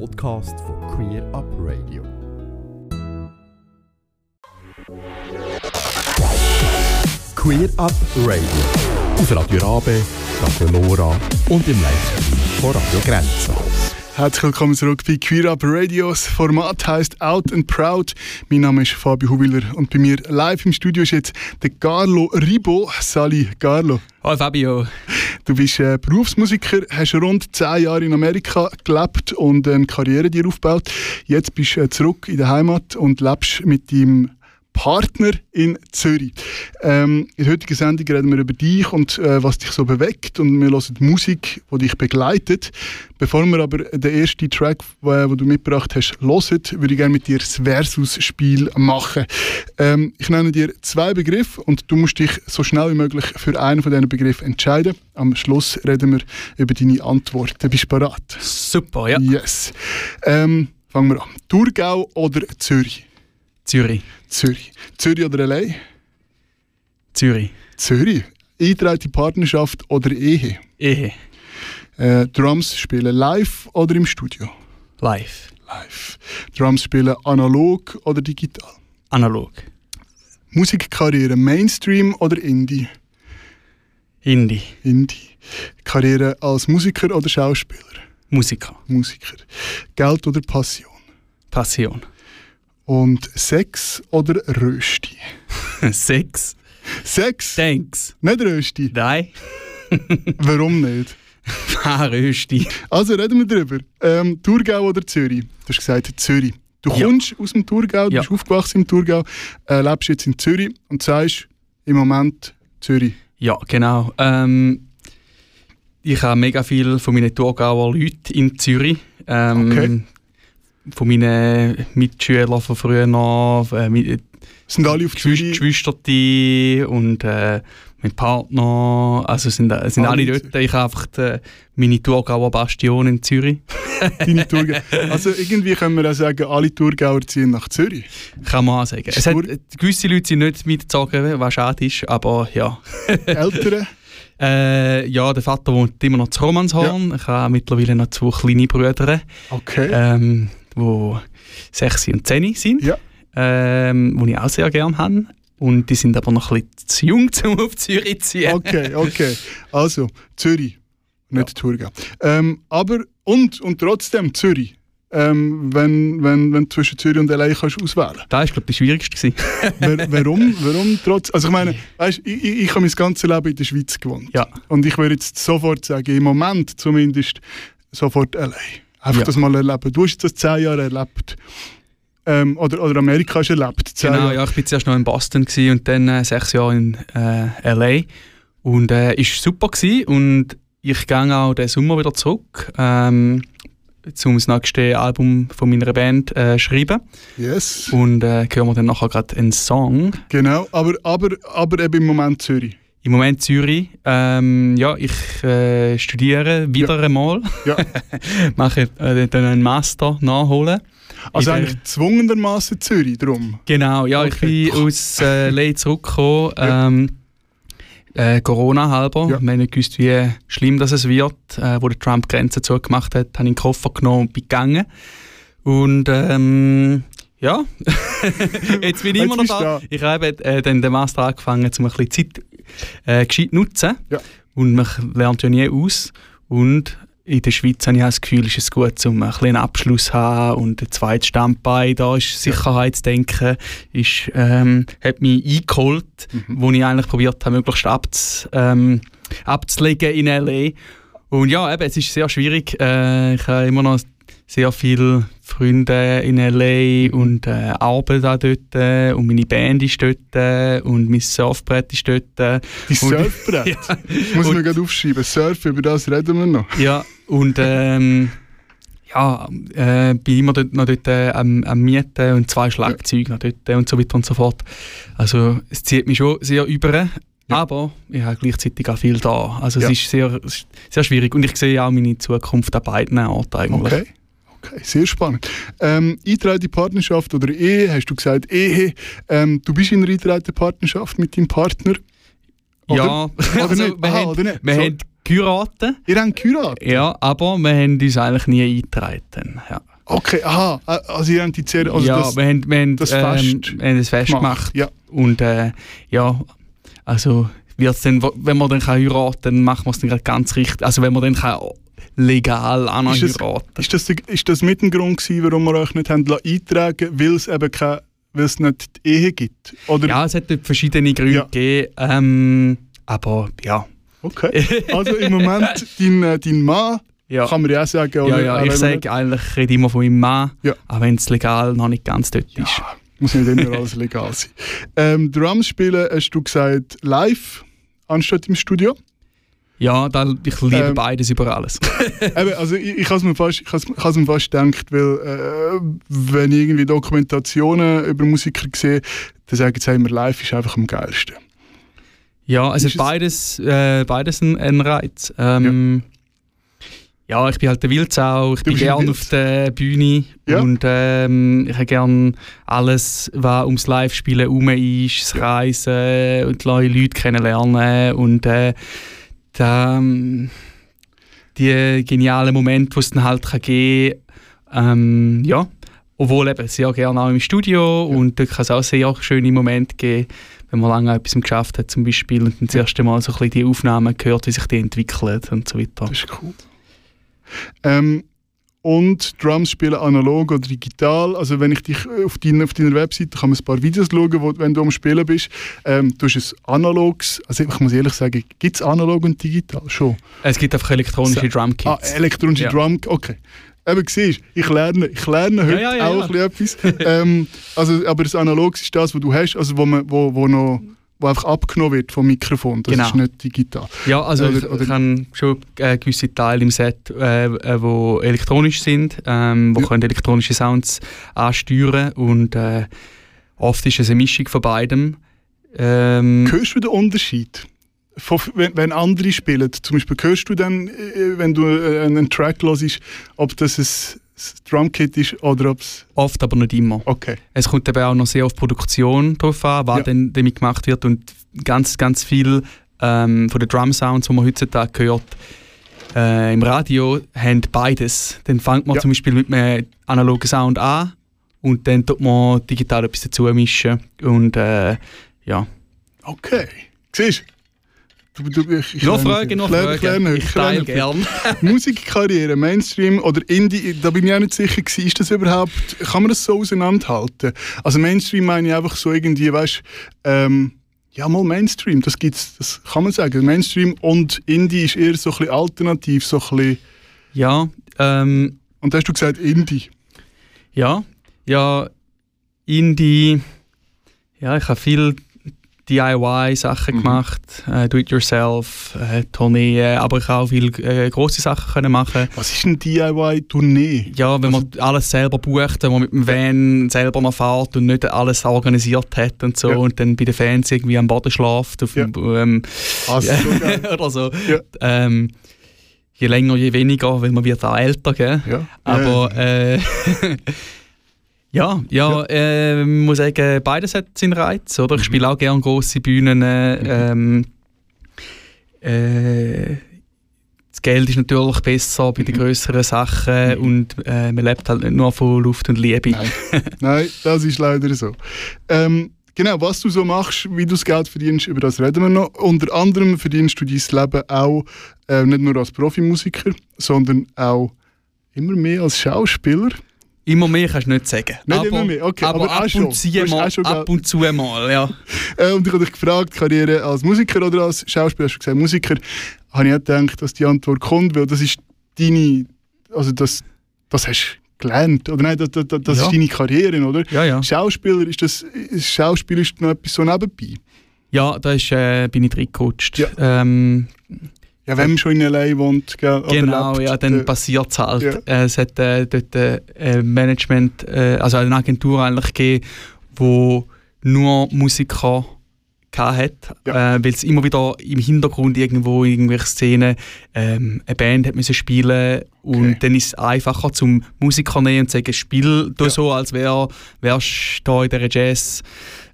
Podcast von Queer Up Radio. Queer Up Radio. Auf Radio Rabe, Radio Lora und im Livestream von Radio Grenzenlos. Herzlich willkommen zurück bei Queer Up Radio. Das Format heisst Out and Proud. Mein Name ist Fabio Huwiller und bei mir live im Studio ist jetzt der Carlo Ribo. Sali, Carlo. Hallo Fabio. Du bist äh, Berufsmusiker, hast rund zehn Jahre in Amerika gelebt und eine Karriere dir aufgebaut. Jetzt bist du äh, zurück in der Heimat und lebst mit deinem Partner in Zürich. Ähm, in der heutigen Sendung reden wir über dich und äh, was dich so bewegt und wir hören Musik, die dich begleitet. Bevor wir aber den ersten Track, den du mitgebracht hast, hören, würde ich gerne mit dir das Versus-Spiel machen. Ähm, ich nenne dir zwei Begriffe und du musst dich so schnell wie möglich für einen von diesen Begriffen entscheiden. Am Schluss reden wir über deine Antworten. Bist du bereit? Super, ja. Yes. Ähm, fangen wir an. Thurgau oder Zürich? Zürich. Zürich. Zürich oder LA? Zürich. Zürich. Eingetragene Partnerschaft oder Ehe? Ehe. Äh, Drums spielen live oder im Studio? Live. Live. Drums spielen analog oder digital? Analog. Musikkarriere Mainstream oder Indie? Indie. Indie. Karriere als Musiker oder Schauspieler? Musiker. Musiker. Geld oder Passion? Passion. Und Sex oder Rösti? Sex. Sex? Thanks. Nicht Rösti? Nein. Warum nicht? Ah, Rösti. Also reden wir drüber. Ähm, Thurgau oder Zürich? Du hast gesagt Zürich. Du Ja. kommst aus dem Thurgau, du Ja. bist aufgewachsen im Thurgau, äh, lebst jetzt in Zürich und sagst im Moment Zürich. Ja, genau. Ähm, ich habe mega viel von meinen Thurgauer Leuten in Zürich. Ähm, Okay. Von meinen Mitschülern von früher noch, äh, mit, Sind alle auf Geschwist- Zürich? Geschwister und äh, mein Partner. Also sind, äh, sind Alle alle dort. Ich habe einfach die, meine Thurgauer Bastion in Zürich. Deine Thurgau. Also irgendwie können wir auch sagen, alle Thurgauer ziehen nach Zürich. Kann man auch sagen. Es hat, gewisse Leute sind nicht mitgezogen, was schade ist, aber ja. Ältere? Äh, ja, der Vater wohnt immer noch zu Romanshorn. Ich habe mittlerweile noch zwei kleine Brüder, Okay. ähm, die sechs und zehn sind, Ja. ähm, die ich auch sehr gerne habe. Und die sind aber noch ein bisschen zu jung, um auf Zürich zu ziehen. Okay, okay. Also, Zürich, nicht Thurgau. Ähm, aber, und, und trotzdem Zürich. Ähm, wenn, wenn, wenn du zwischen Zürich und LA kannst auswählen Das war, glaube ich, das Schwierigste. warum, warum trotz? Also ich meine, weißt, ich, ich, ich habe mein ganzes Leben in der Schweiz gewohnt. Ja. Und ich würde jetzt sofort sagen, im Moment zumindest sofort LA. Einfach Ja. das mal erleben. Du hast das zehn Jahre erlebt. Ähm, oder, oder Amerika hast du erlebt. Genau, Jahre. ja, ich war zuerst noch in Boston und dann äh, sechs Jahre in äh, L.A. Und es äh, ist super gewesen und ich gehe auch den Sommer wieder zurück, ähm, um das nächste Album von meiner Band äh, schreiben. Yes. Und äh, hören wir dann nachher gerade einen Song. Genau, aber, aber, aber eben im Moment Zürich. Im Moment Zürich. Ähm, ja, ich äh, studiere wieder einmal. Ja. Mache äh, dann einen Master nachholen. Also In eigentlich gezwungenermaßen Zürich drum. Genau, ja, Okay. ich bin aus äh, Ley zurückgekommen. Ja. Ähm, äh, Corona halber. Ja. Wir haben nicht gewusst, wie schlimm das es wird. Äh, wo der Trump Grenzen zugemacht hat, habe ich den Koffer genommen und bin gegangen. Und ähm, ja, jetzt bin ich immer noch da. da. Ich habe äh, dann den Master angefangen, um ein bisschen Zeit äh, gescheit nutzen. Ja. Und man lernt ja nie aus. Und in der Schweiz habe ich das Gefühl, ist es gut, um einen Abschluss zu haben und ein zweites Standbein. Da ist Sicherheitsdenken, ist, ähm, hat mich eingeholt, Mhm. wo ich eigentlich probiert habe, möglichst abz, ähm, abzulegen in L.A. Und ja, eben, es ist sehr schwierig. Äh, ich habe immer noch sehr viele Freunde in L.A. und äh, arbeite auch dort und meine Band ist dort und mein Surfbrett ist dort. Und- Surfbrett. ja, Muss man gerade aufschreiben. Surfen, über das reden wir noch. ja, und ähm, ja, äh, bin immer dort, noch dort äh, am, am Mieten und zwei Schlagzeuge noch dort und so weiter und so fort. Also es zieht mich schon sehr über, aber ich habe gleichzeitig auch viel da. Also Ja. es ist sehr, sehr schwierig und ich sehe auch meine Zukunft an beiden Orten eigentlich. Okay. Okay, sehr spannend. Ähm, eingetragene Partnerschaft oder Ehe, hast du gesagt, Ehe. Ähm, du bist in einer eingetragenen Partnerschaft mit deinem Partner? Ja, Oder also nicht? wir, Aha, haben, oder nicht? wir So. haben geheiratet. Ihr habt geheiratet? Ja, aber wir haben uns eigentlich nie eingetragen. Ja, Okay, aha. äh, Also ihr habt die Zähne... Also ja das, wir haben, wir haben, das ähm, Fest wir haben das Fest gemacht. Ja. Und äh, ja, also wird's dann, wenn man dann kann heiraten kann, dann machen wir es dann ganz richtig. Also wenn man dann kann legal Ist das- heiraten Ist das, ist das mit ein Grund gewesen, warum wir euch nicht haben lassen eintragen weil es eben keine, weil es nicht die Ehe gibt? Oder? Ja, es hat dort verschiedene Gründe Ja. gegeben. Ähm, aber ja. Okay. Also im Moment, dein, äh, dein Mann, Ja, kann man ja auch sagen, ja, oder? ja ich sage eigentlich, ich rede immer von meinem Mann, Ja. auch wenn es legal noch nicht ganz dort ist. Ja, muss nicht immer alles legal sein. Ähm, Drums spielen, hast du gesagt, live anstatt im Studio. Ja, da, ich liebe Ähm, beides über alles. Eben, also ich, ich habe es mir fast, ich has- ich has mir fast gedacht, weil äh, wenn ich irgendwie Dokumentationen über Musiker sehe, dann sagen sie immer, live ist einfach am geilsten. Ja, es Ist beides, äh, beides ein, ein Reiz. Ähm, ja. ich bin halt der Wildsau, ich bin bist ein gerne auf der Bühne Ja. und ähm, ich habe gerne alles, was ums Live-Spielen herum ist, das Reisen und neue Leute kennenlernen und äh, da, ähm, die genialen Momente, die es dann halt kann geben ähm, ja, obwohl eben sehr gerne auch im Studio und dort kann es auch sehr schöne Momente geben, wenn man lange an etwas geschafft hat zum Beispiel und dann das erste Mal so ein bisschen die Aufnahmen gehört, wie sich die entwickeln und so weiter. Das ist cool. Ähm, und Drums spielen analog oder digital. Also wenn ich dich äh, auf deiner, auf deiner Webseite kann man ein paar Videos schauen, wo, wenn du am Spielen bist. Ähm, du hast ein analogs, also ich muss ehrlich sagen, gibt es analog und digital schon? Es gibt einfach elektronische So. Drumkits. Ah, elektronische Ja. Drum, okay. Eben, siehst ich lerne, ich lerne heute ja, ja, auch ja. ein bisschen etwas. ähm, also, aber das Analogs ist das, was du hast, also wo, man, wo, wo, noch, wo einfach abgenommen wird vom Mikrofon. Das Genau. ist nicht digital. Ja, also Oder- ich, oder- ich habe schon äh, gewisse Teile im Set, äh, äh, wo elektronisch sind, ähm, wo Ja. können elektronische Sounds ansteuern und äh, oft ist es eine Mischung von beidem. Ähm, Hörst du den Unterschied? Von, wenn, wenn andere spielen, zum Beispiel hörst du dann, äh, wenn du äh, einen Track hörst, ob das ein, ein Drumkit ist oder ob es... oft, aber nicht immer. Okay. Es kommt eben auch noch sehr auf Produktion drauf an, was Ja. dann damit gemacht wird und ganz, ganz viel ähm, von den Drum Sounds, die man heutzutage hört, äh, im Radio, haben beides. Dann fängt man Ja. zum Beispiel mit einem analogen Sound an und dann tut man digital etwas dazu mischen und äh, ja. Okay. Siehst du? Du, du, ich, Noch Fragen, noch Fragen. lerne- Ich teile gern. Musikkarriere, Mainstream oder Indie, da bin ich auch nicht sicher gewesen, ist das überhaupt, kann man das so auseinanderhalten? Also Mainstream meine ich einfach so irgendwie, weißt ähm, ja mal Mainstream, das gibt's, das kann man sagen. Mainstream und Indie ist eher so ein bisschen alternativ, so ein bisschen, Ja, ähm, und da hast du gesagt Indie. Ja, ja, Indie. Ja, ich habe viel DIY-Sachen Mhm. gemacht, äh, Do-it-yourself, äh, Tourneen, aber ich habe auch viele äh, grosse Sachen können machen. Was ist ein DIY-Tournee? Ja, wenn man alles selber bucht, wenn man mit dem Van selber noch fährt und nicht alles organisiert hat und so Ja. und dann bei den Fans irgendwie am Boden schlaft auf Ja. ähm, Also, so geil. oder so. Ja. Ähm, je länger, je weniger, weil man wird auch älter, gell? ja. Aber äh, ja, ja, äh, ich muss sagen, beides hat seinen Reiz. Oder? Ich Mhm. spiele auch gerne grosse Bühnen. Äh, ähm, äh, das Geld ist natürlich besser bei Mhm. den größeren Sachen und äh, man lebt halt nicht nur von Luft und Liebe. Nein. Nein, das ist leider so. Ähm, genau, was du so machst, wie du das Geld verdienst, über das reden wir noch. Unter anderem verdienst du dein Leben auch äh, nicht nur als Profimusiker, sondern auch immer mehr als Schauspieler. Immer mehr kannst du nicht sagen. Nicht aber, immer mehr, okay, aber, aber ab, schon. und hast mal, schon ab und zu mal, ja. Äh, und ich habe dich gefragt, Karriere als Musiker oder als Schauspieler, hast du gesagt Musiker, habe ich auch gedacht, dass die Antwort kommt, weil das ist deine, also das, das hast du gelernt, oder nein, das, das, das Ja. ist deine Karriere, oder? Ja, ja. Schauspieler, ist das, Schauspiel ist noch etwas so nebenbei? Ja, da ist, äh, bin ich reingerutscht. Ja. Ähm, Ja, wenn man schon in L.A. wohnt, gell, Genau, lebt, ja, dann äh, passiert es halt. ja. Äh, es hat äh, dort äh, Management, äh, also eine Agentur eigentlich gegeben, wo nur Musiker hat, Ja. äh, weil es immer wieder im Hintergrund irgendwo irgendwelche Szenen ähm, eine Band hat müssen spielen und Okay. dann ist es einfacher zum Musiker nehmen und zu sagen, spiel du Ja. so, als wär, wärst du da in dieser Jazz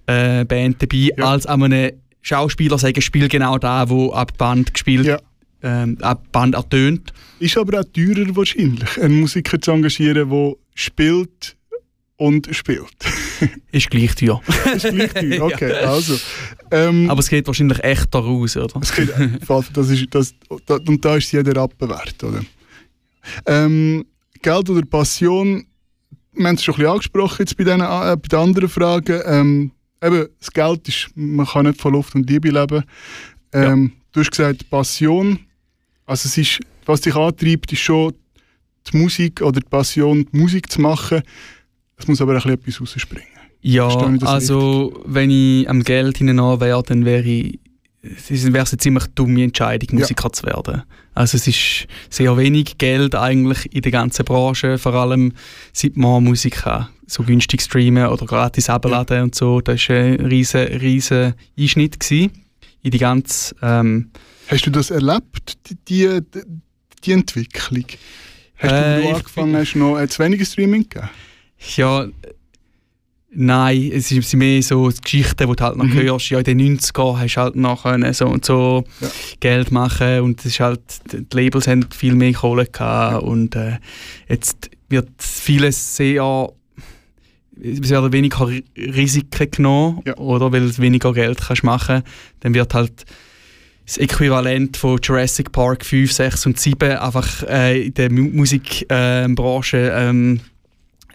äh, dabei, Ja. als an einem Schauspieler sagen, spiel genau da, wo ab Band gespielt Ja. Ähm, Band ertönt. Ist aber auch teurer wahrscheinlich, einen Musiker zu engagieren, der spielt und spielt. ist gleich teuer. ist gleich teuer, okay. ja. also, ähm, aber es geht wahrscheinlich echt daraus, oder? Es geht, das ist, das, und da ist jeder Rappen wert, oder? Ähm, Geld oder Passion, wir haben es schon ein bisschen angesprochen jetzt bei, den, äh, bei den anderen Fragen. Ähm, eben, das Geld ist, man kann nicht von Luft und Liebe leben. Ähm, ja. Du hast gesagt, Passion, also es ist, was dich antreibt, ist schon die Musik oder die Passion, die Musik zu machen. Es muss aber ein bisschen etwas rausspringen. Ja, also richtig? wenn ich am Geld hinein wäre, dann wäre ich es wäre eine ziemlich dumme Entscheidung, Musiker ja. zu werden. Also es ist sehr wenig Geld eigentlich in der ganzen Branche, vor allem seit man Musik kann. So günstig streamen oder gratis abladen ja. und so. Das war ein riesen, riesen Einschnitt gewesen in die ganze... Ähm, Hast du das erlebt, die, die, die Entwicklung? Hast äh, du angefangen hast, noch äh, zu wenig Streaming gegeben? Ja, Nein, es sind mehr so Geschichten, die du halt noch mhm. hörst. Ja, in den 90ern hast du halt noch so und so ja. Geld machen und es ist halt, die Labels haben viel mehr Kohle gehabt ja. und äh, jetzt wird vieles sehr es werden weniger Risiken genommen, ja. oder weil du weniger Geld kannst machen dann wird halt das Äquivalent von Jurassic Park 5, 6 und 7 einfach äh, in der Musikbranche äh, ähm,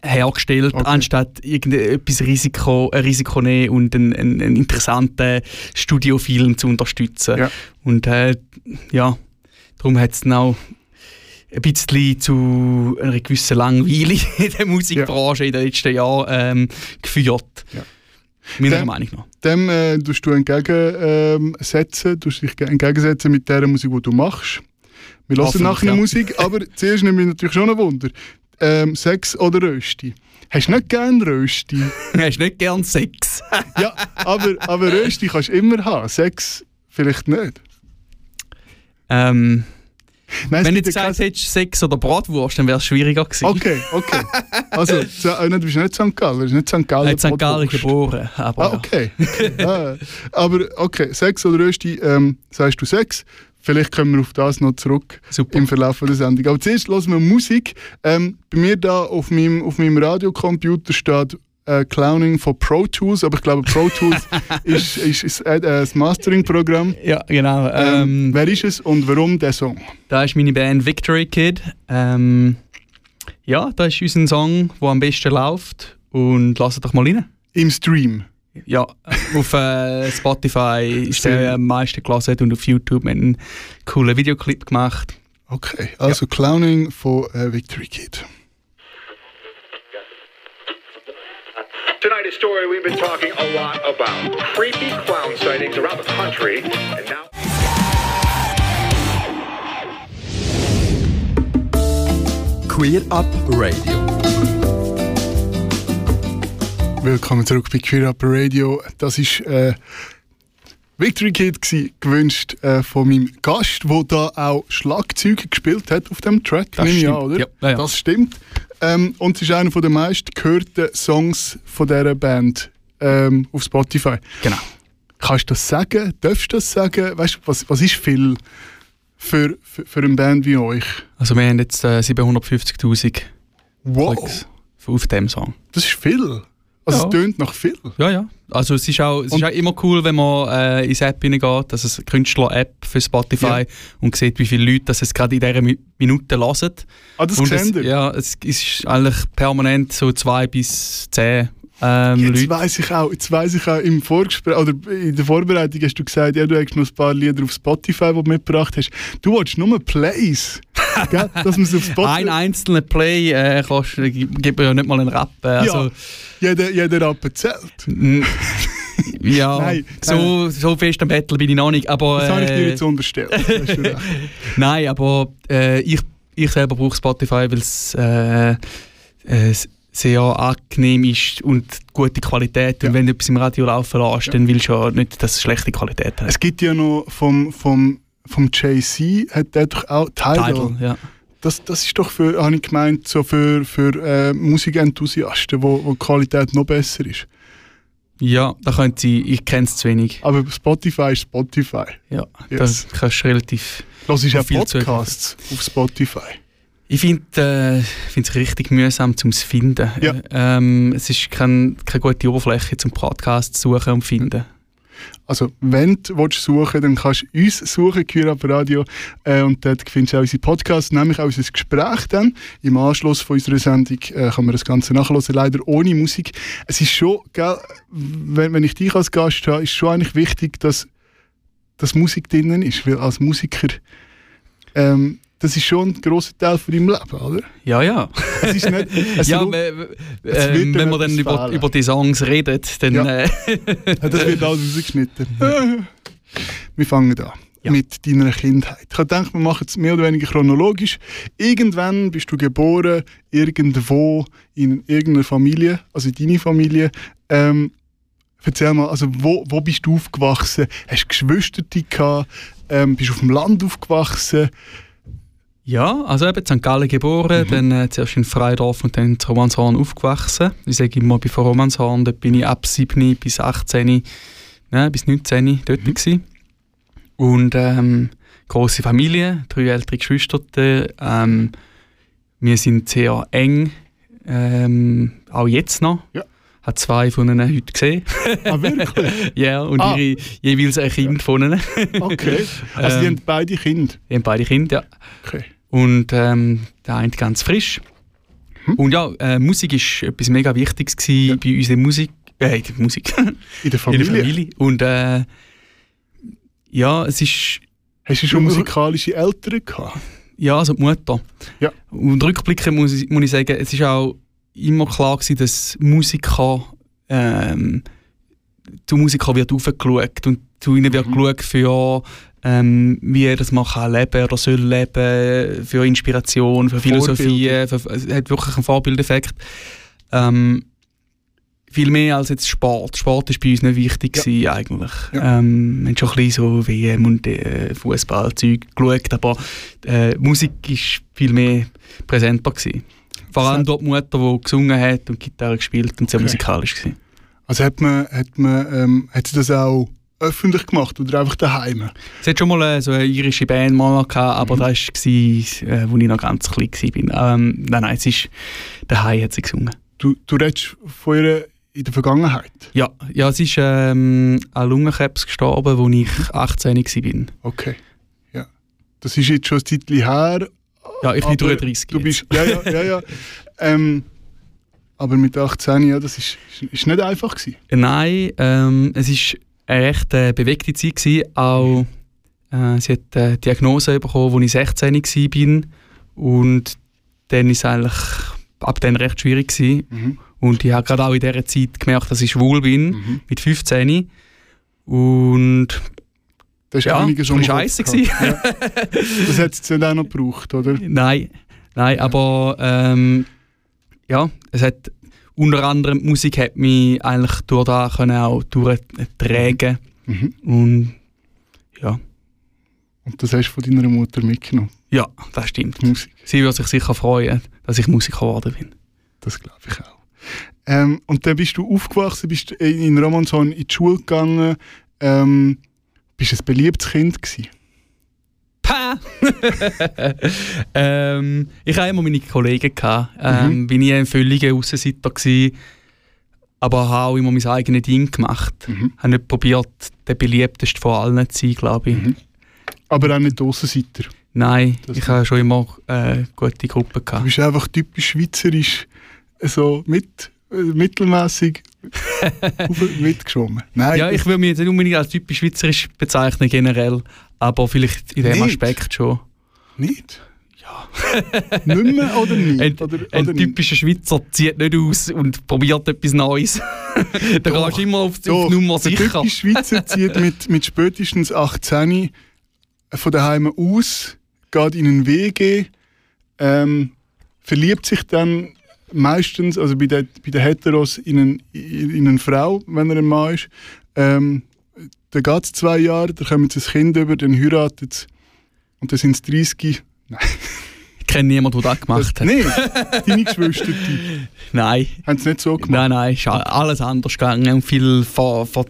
hergestellt, okay. anstatt irgendetwas Risiko, ein Risiko nehmen und einen, einen, einen interessanten Studiofilm zu unterstützen. Ja. Und äh, ja, darum hat es auch ein bisschen zu einer gewissen Langweile in der Musikbranche ja. in den letzten Jahren ähm, geführt. Ja. Meiner dem, Meinung nach. Dem äh, tust du entgegensetzen, ähm, tust dich entgegensetzen mit der Musik, die du machst. Wir hören nachher ja. Musik, aber zuerst nehme ich natürlich schon ein Wunder ähm, Sex oder Rösti? Hast du nicht gern Rösti? Hast du nicht gern Sex? ja, aber, aber Rösti kannst du immer haben. Sex vielleicht nicht. Ähm, Nein, Wenn du jetzt gesagt hättest Sex oder Bratwurst, dann wäre es schwieriger gewesen. Okay, okay. Also, du bist nicht St. Galler, du bist nicht St. Galler. Ich St. Galler geboren. Aber ah, okay. ah, aber okay, Sex oder Rösti, ähm, sagst du Sex? Vielleicht kommen wir auf das noch zurück Super. im Verlauf der Sendung. Aber zuerst hören wir Musik. Ähm, bei mir da auf meinem, auf meinem Radiocomputer steht äh, Clowning von Pro Tools, aber ich glaube Pro Tools ist, ist, ist äh, das Mastering-Programm. Ja, genau. Ähm, ähm, wer ist es und warum der Song? Da ist meine Band Victory Kid. Ähm, ja, da ist unser Song, der am besten läuft und lasst doch mal rein. Im Stream? Ja, auf äh, Spotify ist der am meisten gelesen und auf YouTube einen coolen Videoclip gemacht. Okay, also ja. Clowning von äh, Victory Kid. Tonight a story we've been talking a lot about. Creepy clown sightings around the country and now Queer Up Radio. Willkommen zurück bei Queer Up Radio. Das ist äh, Victory Kid gewesen, gewünscht äh, von meinem Gast, der da auch Schlagzeuge gespielt hat auf dem Track. Das stimmt. An, oder? Ja, ja, ja. Das stimmt. Ähm, und es ist einer der meist gehörten Songs von dieser Band ähm, auf Spotify. Genau. Kannst du das sagen? Darfst du das sagen? Weißt, was, was ist viel für, für, für eine Band wie euch? Also wir haben jetzt äh, 750'000 wow. Klicks auf dem Song. Das ist viel. Also es tönt nach viel. Ja, ja. Also es ist auch, es ist auch immer cool, wenn man äh, ins App hineingeht, das ist eine Künstler-App für Spotify ja. und sieht, wie viele Leute das es gerade in dieser Minute hören. Ah, das ihr? Ja, es ist eigentlich permanent so zwei bis zehn ähm, jetzt weiß ich auch, jetzt weiss ich auch im Vorgespräch oder in der Vorbereitung hast du gesagt, ja, du hast noch ein paar Lieder auf Spotify, die du mitgebracht hast. Du wolltest nur Plays. gell? Dass auf Spotify Ein einzelner Play äh, kostet, gibt ja nicht mal einen Rap. Äh, also, ja, jeder, jeder Rap zählt. ja, nein, so, so fest am Battle bin ich noch nicht. Aber, das äh, habe ich dir jetzt unterstellt. nein, aber äh, ich, ich selber brauche Spotify, weil es äh, äh, sehr angenehm ist und gute Qualität. Und wenn du etwas im Radio laufen lässt, ja. dann willst du ja nicht, dass es schlechte Qualität hat. Es gibt ja noch vom, vom, vom JC, hat der doch auch Tidal. Tidal ja. Das, das ist doch für, habe ich gemeint, so für, für äh, Musikenthusiasten, wo, wo die Qualität noch besser ist. Ja, da könnte sie, ich kenne es zu wenig. Aber Spotify ist Spotify. Ja, Yes. da kannst du relativ... Los ist zu Podcasts auf Spotify. Ich finde es richtig mühsam zum finden. Ja. Ähm, es ist kein, keine gute Oberfläche zum Podcast zu suchen und finden. Also, wenn du willst suchen dann kannst du uns suchen, Kürab Radio. Äh, und dort findest du auch unsere Podcasts, nämlich auch unser Gespräch dann. Im Anschluss von unserer Sendung äh, kann man das Ganze nachhören, leider ohne Musik. Es ist schon, gell, wenn, wenn ich dich als Gast habe, ist schon eigentlich wichtig, dass, dass Musik drinnen ist. Weil als Musiker, ähm, das ist schon ein grosser Teil von deinem Leben, oder? Ja, ja. Es ist nicht... Es ja, es wird ähm, dir wenn man dann über, über die Songs redet, dann... Ja. Äh, das wird alles rausgeschnitten. Wir fangen an. Ja. Mit deiner Kindheit. Ich gedacht, wir machen es mehr oder weniger chronologisch. Irgendwann bist du geboren, irgendwo in irgendeiner Familie, also in deiner Familie. Ähm, erzähl mal, also wo, wo bist du aufgewachsen? Hast du Geschwister gehabt? Ähm, bist du auf dem Land aufgewachsen? Ja, also eben in St. Gallen geboren, dann äh, zuerst in Freidorf und dann in Romanshorn aufgewachsen. Ich sage immer, von Romanshorn, dort bin ich ab 7 bis 18, nein, bis 19 dort gewesen. Und ähm, große Familie, drei ältere Geschwister. Ähm, wir sind sehr eng, ähm, auch jetzt noch. Ja. Habe zwei von ihnen heute gesehen. Ah, wirklich? ja, und Ah. ihre, jeweils ein Kind von ihnen. Okay. Also die Ähm. haben beide Kinder. Die haben beide Kinder, ja. Okay. Und ähm, der eine ganz frisch. Und ja, äh, Musik war etwas mega Wichtiges gewesen bei unserer Musik. Äh, die Musik. In der Familie. In der Familie. Und äh, ja, es ist. Hast du schon musikalische Eltern gehabt? Ja, also die Mutter. Ja. Und rückblickend muss ich, muss ich sagen, es ist auch immer klar gewesen, dass Musiker ähm, zu Musikern wird aufgeschaut und zu ihnen wird geschaut für ähm, wie er das man kann leben oder soll leben, für Inspiration, für Philosophie, für, es hat wirklich einen Vorbildeffekt. Ähm, viel mehr als jetzt Sport. Sport ist bei uns nicht wichtig Ja. eigentlich. Ja. Ähm, wir haben schon ein bisschen so WM und äh, Fußballzeug geschaut, aber äh, Musik ist viel mehr präsenter gewesen. Vor allem dort die Mutter, die gesungen hat und Gitarre gespielt und sehr Okay. musikalisch gewesen. Also hat man, hat man, ähm, hat sie das auch öffentlich gemacht oder einfach daheim? Es hat schon mal äh, so eine irische Band mal gehabt, aber Mhm. das war, äh, als ich noch ganz klein war. Ähm, nein, nein, es ist daheim hat sie gesungen. Du, du redest von ihr in der Vergangenheit. Ja, ja es ist ähm, an Lungenkrebs gestorben, als ich 18 war. Okay. Ja. Das ist jetzt schon ein Zeitchen her. Ja, ich bin aber 33 Du bist, ja, ja, ja, ja. ähm, aber mit 18, ja, das ist, ist, ist nicht einfach gewesen. Nein, ähm, es war eine recht äh, bewegte Zeit. Gewesen. Auch, äh, sie hat eine Diagnose bekommen, als ich 16 war. Und dann war es eigentlich ab dann recht schwierig. Gewesen. Mhm. Und ich habe gerade auch in dieser Zeit gemerkt, dass ich schwul bin, Mhm. mit 15. Und Das ist ja, einiges um scheiße. Gewesen. Ja. Das hat es jetzt auch noch gebraucht, oder? Nein, nein, aber ähm, ja, es hat unter anderem die Musik hat mich eigentlich durch da können auch durchtragen Mhm. und ja, Und das hast du von deiner Mutter mitgenommen, ja, das stimmt. Musik. Sie wird sich sicher freuen, dass ich Musiker geworden bin. Das glaube ich auch. Ähm, und dann bist du aufgewachsen, bist in in Romanshorn in die Schule gegangen. Ähm, bist ein beliebtes Kind gewesen. Pah! ähm, ich hatte immer meine Kollegen. Gehabt. Ähm, Mhm. Bin nie ein völliger Aussenseiter gewesen, aber habe auch immer mein eigenes Ding gemacht. Mhm. Habe nicht probiert, der beliebteste von allen zu sein, glaube ich. Mhm. Aber auch nicht Aussenseiter. Nein, Das ich habe schon immer äh, gute Gruppen Du bist einfach typisch schweizerisch, so mit, äh, mittelmäßig mitgeschwommen. Nein, Ja, ich würde mich jetzt nicht unbedingt als typisch schweizerisch bezeichnen generell, aber vielleicht in dem Nicht? Aspekt schon. nicht. Ja. nicht mehr oder nicht? Ein, oder, ein oder nicht? typischer Schweizer zieht nicht aus und probiert etwas Neues. da Doch, gehst du immer auf, Doch, auf Nummer sicher. typische Schweizer zieht mit, mit spätestens 18 von daheim aus, geht in einen WG, ähm, verliebt sich dann meistens, also bei den, bei den Heteros, in, einen, in, in eine Frau, wenn er ein Mann ist. Ähm, dann geht es zwei Jahre, dann kommen sie ein Kind über, dann heiratet sie und dann sind es 30. Nein. Ich kenne niemanden, der das gemacht hat. Nein, deine Geschwister, die Nein. haben es nicht so gemacht. Nein, nein, ist alles anders gegangen und viel ver, ver,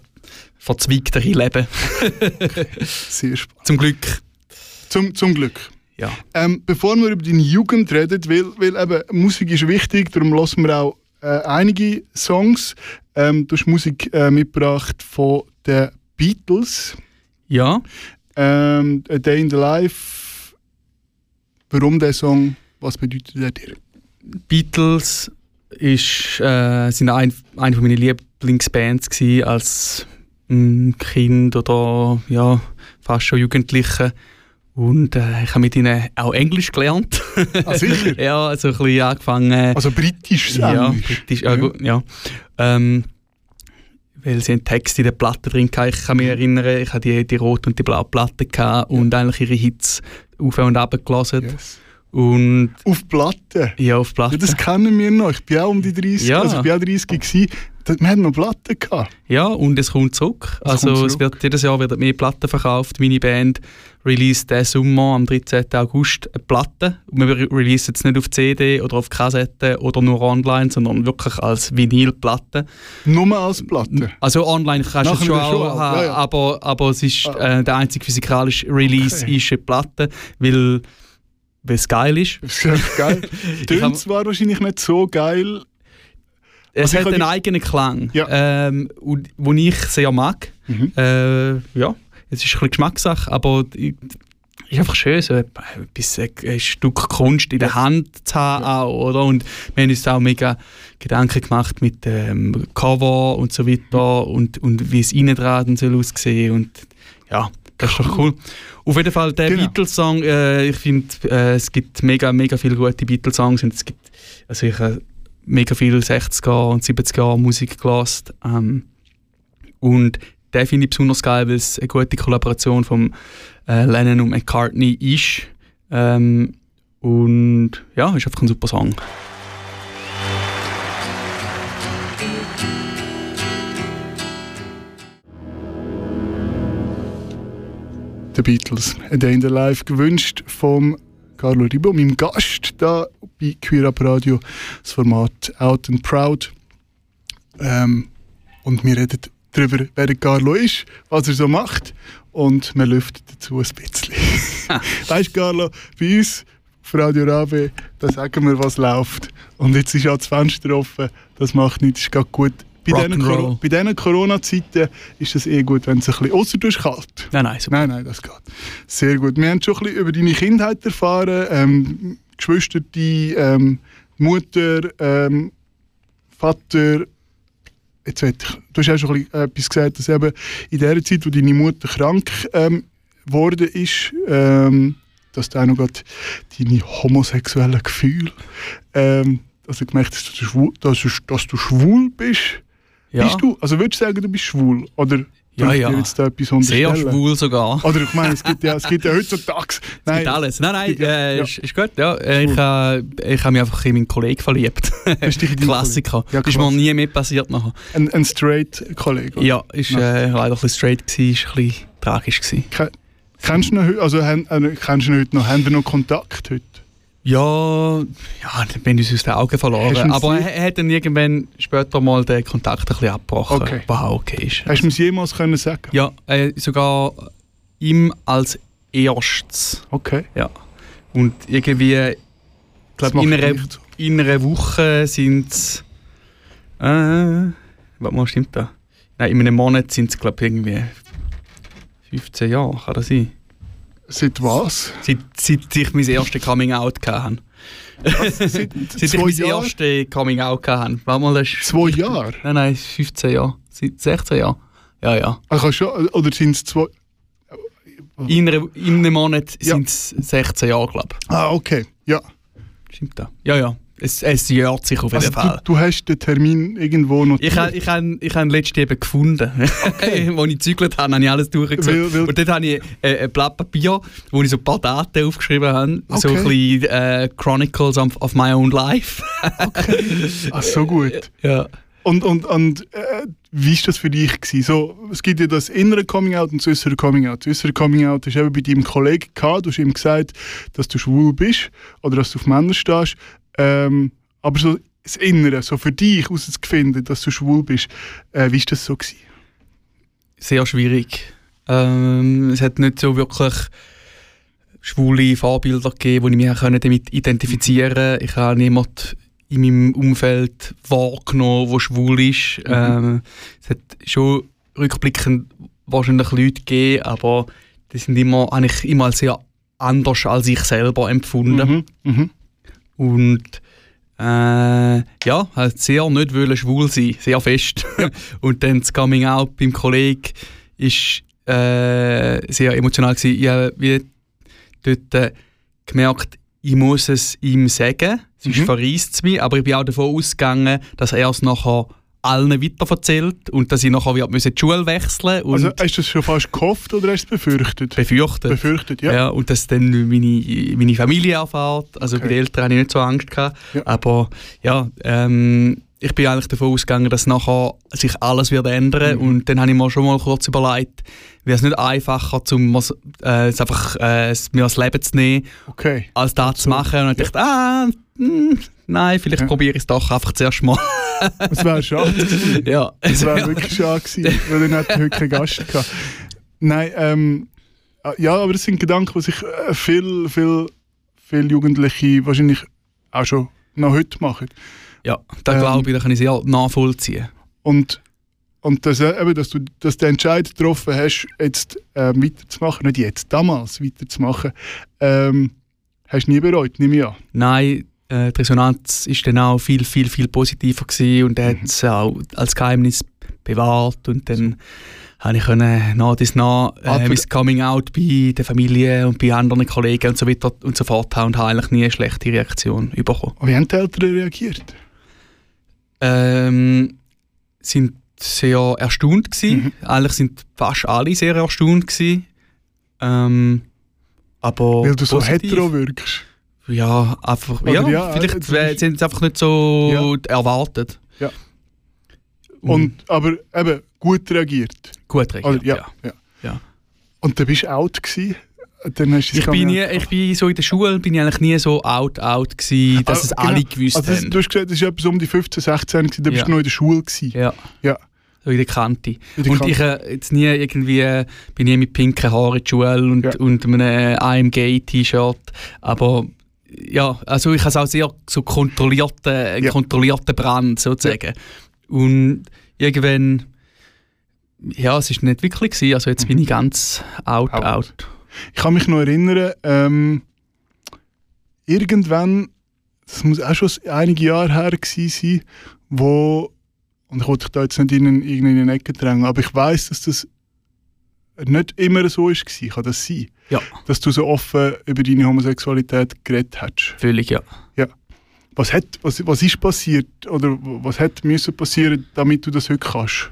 verzweigtere Leben. Sehr spannend. Zum Glück. Zum, zum Glück. Ja. Ähm, bevor wir über deine Jugend reden, weil, weil eben Musik ist wichtig, darum lassen wir auch äh, einige Songs. Ähm, du hast Musik äh, mitgebracht von den Beatles. Ja. Ähm, A Day in the Life. Warum der Song? Was bedeutet der dir? Beatles ist, äh, sind ein, eine meiner Lieblingsbands gewesen als mm, Kind oder ja, fast schon Jugendliche. Und äh, ich habe mit ihnen auch Englisch gelernt. Ah, sicher? ja, also ein bisschen angefangen. Also britisch ja, britisch, ja. gut, ja. Ähm, weil sie einen Text in der Platte drin hatten. Ich kann mich erinnern, ich hatte die, die rote und die blaue Platte gehabt und eigentlich ihre Hits auf und ab gelesen. Yes. Und Auf Platte. ja, auf Platte. Ja, das kennen wir noch. Ich bin auch um die 30. Ja. Also ich bin auch 30 gewesen. Wir hatten noch Platten gehabt. Ja, und es kommt zurück. Es also kommt es wird jedes Jahr werden mehr Platten verkauft. Meine Band release diesen Sommer am 13. August eine Platte. Wir re- releasen es nicht auf CD oder auf Kassette oder nur online, sondern wirklich als Vinylplatte. Nur als Platte. Also online kannst du es schon, auch haben, ja, ja. Aber, aber es ist Ah. äh, der einzige physikalische Release Okay. ist eine Platte, weil weil es geil ist. Das ist echt geil. Tönt zwar wahrscheinlich nicht so geil. Es Also hat einen eigenen Klang, Ja. ähm, und, den ich sehr mag. Mhm. Äh, ja, es ist ein bisschen Geschmackssache, aber ich- es ist einfach schön, so ein, ein Stück Kunst in der Hand zu haben auch, oder? Und wir haben uns auch mega Gedanken gemacht mit dem Cover und so weiter und, und wie es innen dran soll aussehen und ja, das ist doch cool. Auf jeden Fall der Genau. Beatles-Song, äh, ich finde, äh, es gibt mega, mega viele gute Beatles-Songs es gibt, also ich habe mega viel 60er und 70er Musik gelassen. Ähm, und den finde ich besonders geil, weil es eine gute Kollaboration von äh, Lennon und McCartney ist. Ähm, und ja, ist einfach ein super Song. The Beatles. A Day in the Life gewünscht vom Carlo Ribo, meinem Gast da bei Queer Up Radio, das Format Out and Proud. Ähm, und wir reden darüber, wer Carlo ist, was er so macht und wir lüften dazu ein bisschen. weißt du, Carlo, bei uns auf Radio Rabe, da sagen wir, was läuft. Und jetzt ist auch das Fenster offen, das macht nichts, ist gerade gut. Bei diesen, bei Corona-Zeiten ist es eh gut, wenn es ein bisschen, ausser du kalt. Nein, nein, super. Nein, nein, das geht. Sehr gut. Wir haben schon ein bisschen über deine Kindheit erfahren. Ähm, Geschwister, die ähm, Mutter, ähm, Vater. Jetzt weiß ich, du hast auch schon ein bisschen etwas gesagt, dass eben in der Zeit, wo deine Mutter krank ähm, geworden ist, ähm, dass du auch noch deine homosexuellen Gefühle, ähm, dass du gemerkt hast, dass du schwul, dass du, dass du schwul bist. Ja, Bist du? Also würdest du sagen, du bist schwul? Oder Ja, ja. jetzt da etwas sehr schwul sogar. Oder ich meine, es gibt ja, es gibt ja heutzutage. Es gibt alles. Nein, nein, Ja, äh, ja. Ist, ist gut. Ja, äh, ich habe ich ha mich einfach in meinen Kollegen verliebt. Hast dich in Klassiker. Ja, ist mir nie mehr passiert nachher. Ein, ein straight Kollege. oder? Ja, ist äh, leider ein bisschen straight gewesen, ist ein bisschen tragisch gewesen. Kennst du ihn heute? Also, haben, äh, kennst du ihn heute noch? Haben wir noch Kontakt heute? Ja, ja, dann bin ich uns aus den Augen verloren. Aber er, er hat dann irgendwann später mal den Kontakt ein bisschen abgebrochen, Okay. was auch okay ist. Hast du mir es jemals können sagen? Ja, äh, sogar ihm als erstes. Okay. Ja. Und irgendwie, glaube, in, einer- so. in einer Woche sind es. Äh, warte mal, stimmt das? Nein, in einem Monat sind es, glaube ich, irgendwie 15 Jahre, kann das sein? Seit was? Seit, seit ich mein erstes Coming-out hatte. Seit Seit ich mein erstes Coming-out hatte. Mal, das. Zwei Jahre? Nein, nein, 15 Jahre. Seit 16 Jahren. Ja, ja. Also schon, oder sind es zwei? In, einer, in einem Monat Ja. sind es 16 Jahre, glaube Ah, okay. Ja. ich. Stimmt das? Ja, ja. Es, es jährt sich auf jeden Also Fall. du, du hast den Termin irgendwo notiert. Ich habe ich hab, ich hab letztes eben gefunden. Okay. Als ich gezügelt habe, habe ich alles durchgezogen. Weil- weil- Und dort habe ich äh, ein Blatt Papier, wo ich so ein paar Daten aufgeschrieben habe. So ein Okay. bisschen äh, Chronicles of, of my own life. Ach, so gut. ja. Und, und, und äh, wie war das für dich? Gewesen? So, es gibt ja das innere Coming-out und das äußere Coming-out. Das äußere Coming-out du eben bei deinem Kollegen gehabt. Du hast ihm gesagt, dass du schwul bist oder dass du auf Männer stehst. Ähm, aber so das Innere, so für dich herauszufinden, dass du schwul bist, äh, wie war das so? Gewesen? Sehr schwierig. Ähm, es hat nicht so wirklich schwule Vorbilder gegeben, die ich mich damit identifizieren konnte. Ich habe niemanden in meinem Umfeld wahrgenommen, der schwul ist. Mhm. Ähm, es hat schon rückblickend wahrscheinlich Leute gegeben, aber die sind immer, eigentlich immer sehr anders als ich selber empfunden. Mhm. Mhm. Und äh, ja, halt sehr nicht wollen schwul sein, sehr fest. Ja. Und dann das Coming Out beim Kollegen ist äh, sehr emotional gewesen. Ich habe dort äh, gemerkt, ich muss es ihm sagen, sonst mhm. verreist es mich, aber ich bin auch davon ausgegangen, dass er es nachher allen weiterverzählt und dass ich nachher wieder die Schule wechseln Also hast du das schon fast gehofft oder hast du es befürchtet? Befürchtet. Befürchtet, ja. ja und dass dann meine, meine Familie erfährt. Also okay. bei den Eltern hatte ich nicht so Angst. Gehabt. Ja. Aber ja, ähm, ich bin eigentlich davon ausgegangen, dass nachher sich alles wird ändern mhm. und dann habe ich mir schon mal kurz überlegt, wäre es nicht einfacher, um äh, einfach äh, mir das Leben zu nehmen, okay. als das zu machen. Und ich dachte, ah, mh, hm, nein, vielleicht ja. probiere ich es doch einfach zuerst mal. Es wäre schade gewesen. Ja. Es wäre wirklich schade gewesen, weil ich heute keinen Gast gehabt. Nein, ähm, äh, ja, aber das sind Gedanken, die sich äh, viel, viel, viel Jugendliche wahrscheinlich auch schon noch heute machen. Ja, da ähm, glaube ich, da kann ich sehr nachvollziehen. Und, und dass, äh, eben, dass du dass den Entscheid getroffen hast, jetzt äh, weiterzumachen, nicht jetzt, damals weiterzumachen, ähm, hast du nie bereut, nehme ich an. Nein, äh, die Resonanz ist dann auch viel, viel, viel positiver gewesen und er hat es auch als Geheimnis bewahrt und dann habe ich können nach dies nach äh, mein Coming Out bei der Familie und bei anderen Kollegen und so weiter und so fort haben und habe eigentlich nie eine schlechte Reaktion bekommen. Wie haben die Eltern reagiert? Ähm, sind sehr erstaunt gewesen. Mhm. Eigentlich sind fast alle sehr erstaunt gewesen. Ähm, aber Weil du so positiv. hetero wirkst. Ja, einfach, ja, ja, vielleicht äh, sind sie einfach nicht so ja. erwartet. Ja. Und, aber eben gut reagiert. Gut reagiert, Oder, ja, ja. ja. Und dann bist du out gewesen? Ich, bin nie, ich bin so in der Schule bin ich eigentlich nie so out, out gewesen, dass also, es genau. alle gewusst also, haben. Du hast gesagt, das war etwas um die 15, 16, gewesen, da bist du noch in der Schule gewesen. Ja. ja. So in der Kante. In der und Kante. ich äh, jetzt nie irgendwie, bin nie mit pinken Haaren in die Schule und, ja. und einem AMG-T-Shirt, aber ja, also ich habe es auch sehr so kontrollierten, ja. kontrollierten Brand sozusagen. Ja. Und irgendwann, ja, es war nicht wirklich gewesen. also jetzt bin ich ganz out, out. out. Ich kann mich noch erinnern, ähm, irgendwann, das muss auch schon einige Jahre her gewesen sein, wo, und ich wollte dich da jetzt nicht in, in eine Ecke drängen, aber ich weiß, dass das nicht immer so war. Kann das sein? Ja. Dass du so offen über deine Homosexualität geredet hast? Völlig, ja. Ja. Was, hat, was, was ist passiert oder was hätte müssen passieren, damit du das heute kannst?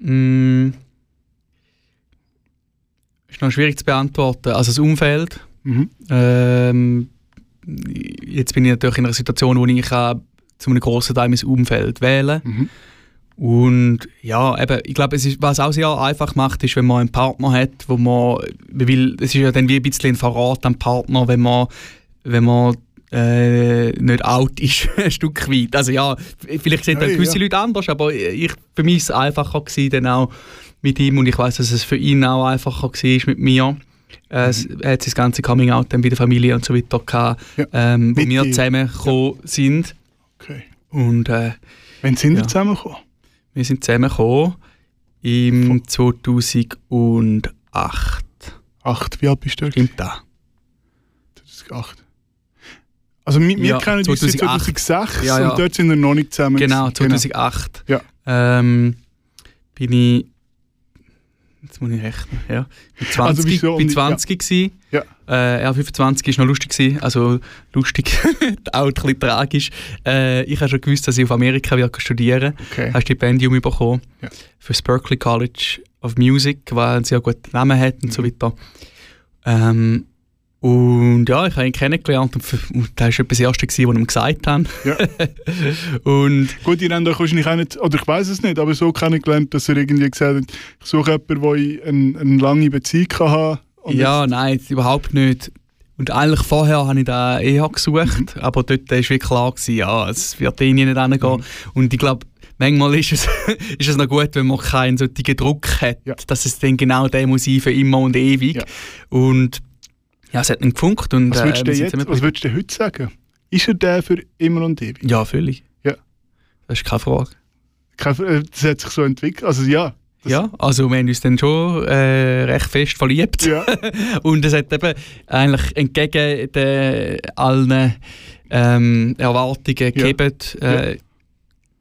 Mm. Ist noch schwierig zu beantworten. Also das Umfeld. Mhm. Ähm, jetzt bin ich natürlich in einer Situation, wo ich zu einem grossen Teil mein Umfeld wähle. Mhm. Und ja, eben, ich glaube, was auch sehr einfach macht, ist, wenn man einen Partner hat, wo man, weil es ist ja dann wie ein bisschen ein Verrat am Partner, wenn man, wenn man äh, nicht out ist, ein Stück weit. Also ja, vielleicht sind hey, gewisse ja. Leute anders, aber ich, für mich war es einfacher gewesen, dann auch mit ihm und ich weiß, dass es für ihn auch einfacher war mit mir. Äh, mhm. Er hat sein ganze Coming Out dann bei der Familie und so weiter gehabt, ja. ähm, wo wir zusammengekommen ja. sind. Okay. Und, äh, Wann sind wir zusammengekommen? Wir sind zusammengekommen im 2008. Acht, wie alt bist du? Stimmt da. 2008. Also wir, wir ja, kennen uns seit 2006 ja, ja. und dort sind wir noch nicht zusammen. Genau, 2008. Genau. Ja. Ähm, bin ich Jetzt muss ich rechnen. Ja. Ich war 20, also wieso, bin 20 ja. Ja. Äh, ja, 25 war noch lustig. Gewesen. Also lustig, auch ein bisschen tragisch. Äh, ich habe schon gewusst, dass ich auf Amerika werde studieren okay. habe ein Stipendium bekommen ja. für das Berkeley College of Music, weil ein sehr guten Namen hat und mhm. so weiter. Ähm, Und ja, ich habe ihn kennengelernt und, und das war etwas das Erste, was ich ihm gesagt habe. Ja. und Gut, ihr habt euch wahrscheinlich auch nicht, oder ich weiß es nicht, aber so kennengelernt, dass er irgendwie gesagt hat, ich suche jemanden, wo ich eine, eine lange Beziehung habe. Und ja, nein, überhaupt nicht. Und eigentlich vorher habe ich da eher gesucht, Mhm. aber dort war wirklich klar, gewesen, ja, es wird eh nicht hingehen. Mhm. Und ich glaube, manchmal ist es, ist es noch gut, wenn man keinen solchen Druck hat, Ja. dass es dann genau der muss sein für immer und ewig. Ja. Und ja, es hat dann gefunkt. Und, Was würdest, äh, jetzt, was würdest du heute sagen? Ist er der für immer und ewig? Ja, völlig. Ja. Das ist keine Frage. Äh, Das hat sich so entwickelt. Also ja. Das- ja, also wir haben uns dann schon äh, recht fest verliebt. Ja. Und es hat eben eigentlich entgegen den, allen ähm, Erwartungen gegeben, äh,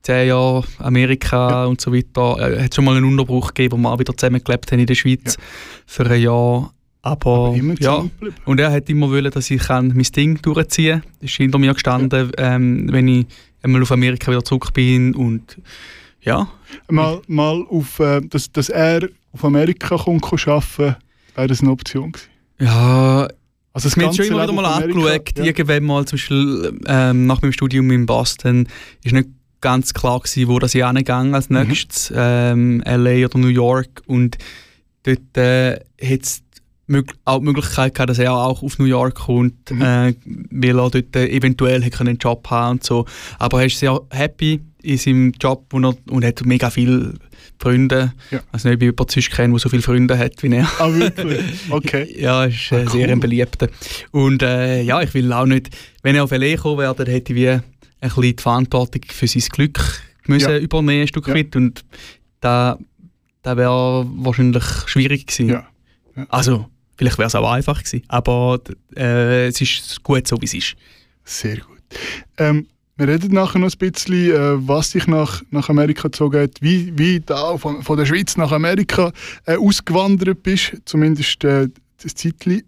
zehn Jahre Amerika und so weiter, äh, hat schon mal einen Unterbruch gegeben, wo wir auch wieder zusammengelebt haben in der Schweiz für ein Jahr. Aber, Aber immer ja, und er hat immer wollen, dass ich kann mein Ding durchziehen kann. Das ist hinter mir gestanden, ähm, wenn ich einmal auf Amerika wieder zurück bin und ja, Mal, mal auf, äh, dass, dass er auf Amerika kommt, kann arbeiten wäre das eine Option gewesen. ja Also das Wir haben schon immer wieder mal angeschaut. ja. Irgendwann mal, zum Beispiel ähm, nach meinem Studium in Boston, ist nicht ganz klar gewesen, wo das ich hingegangen als Mhm. nächstes. Ähm, LA oder New York. Und dort äh, hat es auch die Möglichkeit gehabt, dass er auch auf New York kommt, Mhm. äh, weil er dort äh, eventuell einen Job haben und so. Aber er ist sehr happy in seinem Job und, er, und hat mega viele Freunde. Ja. Also nicht, ob ich jemanden sonst kenne, der so viele Freunde hat wie er. Ah, wirklich? Okay. Ja, ist äh, Ah, sehr cool. ein beliebter. Und äh, ja, ich will auch nicht, wenn er auf LA kommen wäre, dann hätte ich wie ein bisschen die Verantwortung für sein Glück müssen Ja. übernehmen, ein Stück Ja. weit. Und da, da wäre wahrscheinlich schwierig gewesen. Ja. Also, vielleicht wäre es auch einfach gewesen. Aber äh, es ist gut so, wie es ist. Sehr gut. Ähm, wir reden nachher noch ein bisschen, äh, was dich nach, nach Amerika gezogen hat, wie, wie du von, von der Schweiz nach Amerika äh, ausgewandert bist, zumindest äh, das Zeitchen.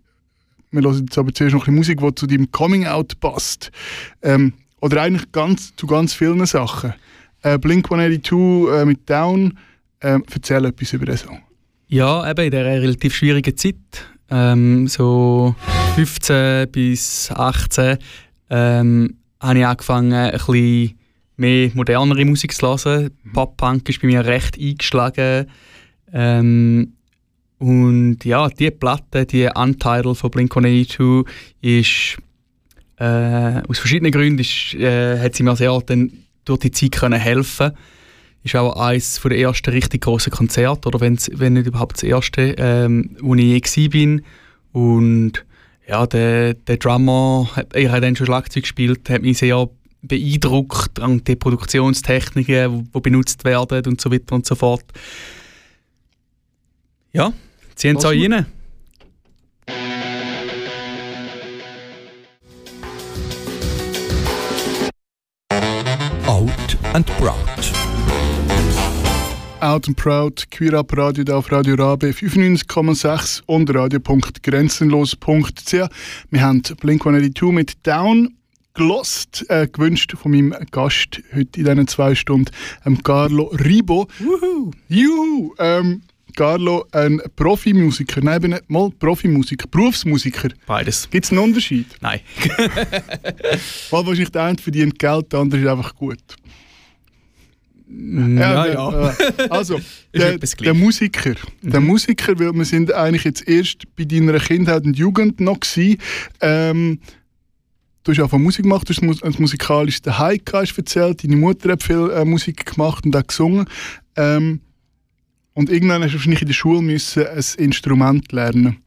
Wir hören jetzt aber zuerst noch ein bisschen Musik, die zu deinem Coming-out passt. Ähm, oder eigentlich ganz, zu ganz vielen Sachen. Äh, Blink-182 äh, mit Down, äh, erzähl etwas über den Song. Ja, eben in dieser relativ schwierigen Zeit, ähm, so 15 bis 18, ähm, habe ich angefangen, ein bisschen mehr modernere Musik zu hören. Pop-Punk ist bei mir recht eingeschlagen. Ähm, und ja, die Platte, die Untitled von Blink-182, ist äh, aus verschiedenen Gründen ist, äh, hat sie mir sehr dann durch die Zeit können helfen ist auch eines der ersten richtig grossen Konzerte, oder wenn nicht überhaupt das erste, ähm, wo ich je bin. Und ja, der, der Drummer, er hat dann schon Schlagzeug gespielt, hat mich sehr beeindruckt an die Produktionstechniken, die benutzt werden und so weiter und so fort. Ja, ziehen Sie euch mu- rein. Out and Proud. Out and Proud, Queer Up Radio da auf Radio Rabe 95,6 und radio.grenzenlos.ch. Wir haben Blink-182 mit Down gelost, äh, gewünscht von meinem Gast heute in diesen zwei Stunden, ähm, Carlo Ribo. Juhu! Juhu! Ähm, Carlo, ein Profimusiker, nein, nicht mal Profimusiker, Berufsmusiker. Beides. Gibt es einen Unterschied? Nein. Weil wahrscheinlich der eine verdient Geld, der andere ist einfach gut. Ja, der- ja. äh, Also, der, der. Musiker. Der Musiker, weil wir sind eigentlich jetzt erst bei deiner Kindheit und Jugend noch gewesen. Ähm, du hast auch von Musik gemacht, du hast ein musikalisches hast erzählt. Deine Mutter hat viel äh, Musik gemacht und auch gesungen. Ähm, und irgendwann hast du wahrscheinlich in der Schule müssen ein Instrument lernen.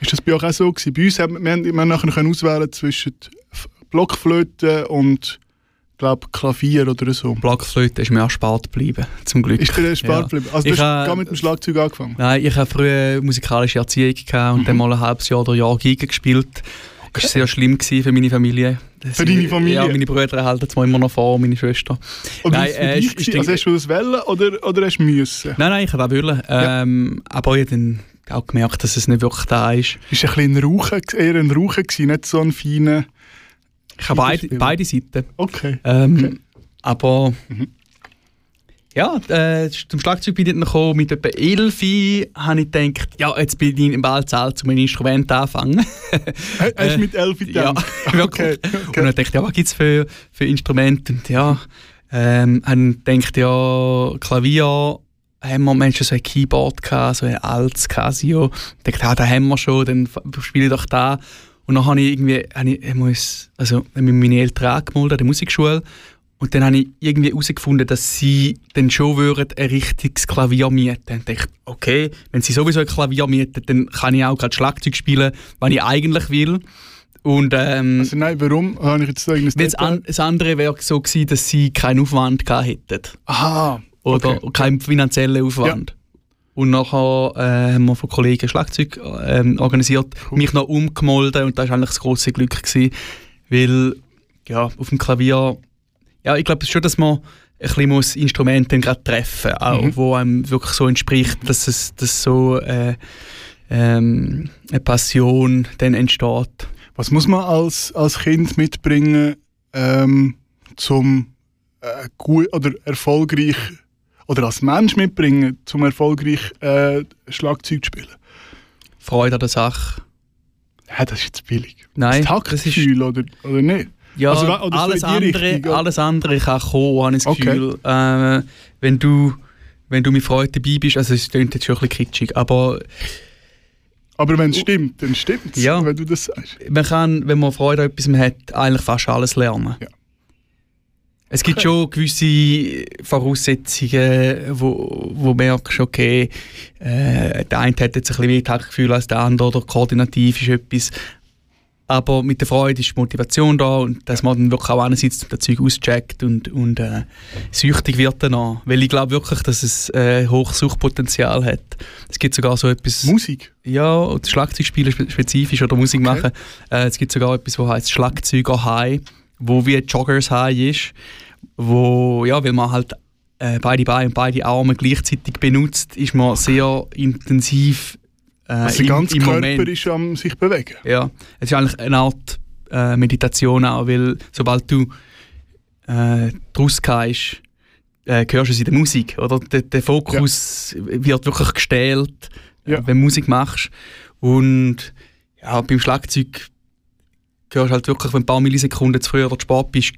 Ist das bei euch auch so gewesen? Bei uns haben wir, wir, haben- nachher können auswählen zwischen Blockflöte und glaube Klavier oder so. Blockflöte ist mir erspart geblieben, zum Glück. Ist dir erspart Ja. geblieben? Also du Ich, hast äh, gar mit dem Schlagzeug angefangen? Nein, ich habe früher musikalische Erziehung gehabt und Mhm. dann mal ein halbes Jahr oder Jahr Giga gespielt. Das war sehr schlimm gewesen für meine Familie. Das Für deine Familie? Ja, meine Brüder halten es mir immer noch vor, meine Schwester. Und Nein, äh, ist- ist also hast du das wollen oder, oder hast du müssen? Nein, nein, ich habe auch wollen. Ja. Ähm, aber ich habe dann auch gemerkt, dass es nicht wirklich da ist. Ist ein bisschen ein Rauchen, eher ein Rauchen nicht so ein feiner... Ich habe beide, beide Seiten. Okay. Ähm, Okay. Aber Mhm. ja, äh, zum Schlagzeug bin ich dann gekommen, mit etwa 11 habe ich gedacht, ja, jetzt bin ich im bald alt, um ein Instrument anfangen. Hast du mit 11 gedacht? Ja, wirklich. Okay, okay. Und dann dachte ich, ja, was gibt es für, für Instrumente? Und ja, ähm, habe gedacht, ja, Klavier, haben wir Menschen so ein Keyboard gehabt, so ein altes Casio. Ich dachte, ja, da haben wir schon, dann spiele ich doch da. Und dann habe ich irgendwie, habe ich, muss, also, meine Eltern angemeldet an der Musikschule und dann habe ich irgendwie herausgefunden, dass sie dann schon würden ein richtiges Klavier mieten. Und dachte, okay, wenn sie sowieso ein Klavier mieten, dann kann ich auch gerade Schlagzeug spielen, was ich eigentlich will. Und, ähm, also nein, warum habe ich jetzt irgendein das, an, das andere wäre so gewesen, dass sie keinen Aufwand gehabt hätten. Aha. Oder okay. keinen finanziellen Aufwand. Ja. Und nachher äh, haben wir von Kollegen Schlagzeug äh, organisiert, cool. mich noch umgemolden und das war eigentlich das große Glück, gewesen, weil ja, auf dem Klavier ja, ich glaube schon, dass man ein bisschen muss Instrumente gerade treffen auch, mhm. wo einem wirklich so entspricht, dass es dass so äh, ähm, eine Passion dann entsteht. Was muss man als, als Kind mitbringen, ähm, zum äh, gut oder erfolgreich oder als Mensch mitbringen, zum erfolgreich äh, Schlagzeug zu spielen? Freude an der Sache. Ja, das ist jetzt billig. Nein, das Taktgefühl oder, oder nicht? Ja, also, alles, so andere, Richtung, alles andere kann kommen, habe ich das Gefühl. Okay. Äh, wenn, du, wenn du mit Freude dabei bist, also es klingt jetzt schon ein bisschen kitschig, aber... Aber wenn es stimmt, dann stimmt es, ja. wenn du das sagst. Man kann, wenn man Freude an etwas hat, eigentlich fast alles lernen. Ja. Es gibt schon gewisse Voraussetzungen, wo, wo merkst, okay, äh, der eine hat jetzt ein bisschen mehr Gefühl als der andere oder koordinativ ist etwas. Aber mit der Freude ist die Motivation da und dass man dann wirklich auch einerseits das Zeug auscheckt und, und äh, süchtig wird danach. Weil ich glaube wirklich, dass es äh, hohes Suchtpotenzial hat. Es gibt sogar so etwas... Musik? Ja, Schlagzeugspielen spezifisch oder Musik okay. machen. Äh, es gibt sogar etwas, das heißt Schlagzeuger High, wo wie Joggers High ist. Wo, ja, weil man halt äh, beide Beine und beide Arme gleichzeitig benutzt, ist man sehr intensiv äh, also der ganze Körper Moment. ist am sich bewegen. Ja, es ist eigentlich eine Art äh, Meditation auch, weil sobald du äh, draus gehst, äh, hörst du es in der Musik, oder? Der, der Fokus ja. wird wirklich gestellt, ja. wenn du Musik machst. Und ja, beim Schlagzeug hörst halt wirklich, wenn ein paar Millisekunden zu früh oder zu spät bist,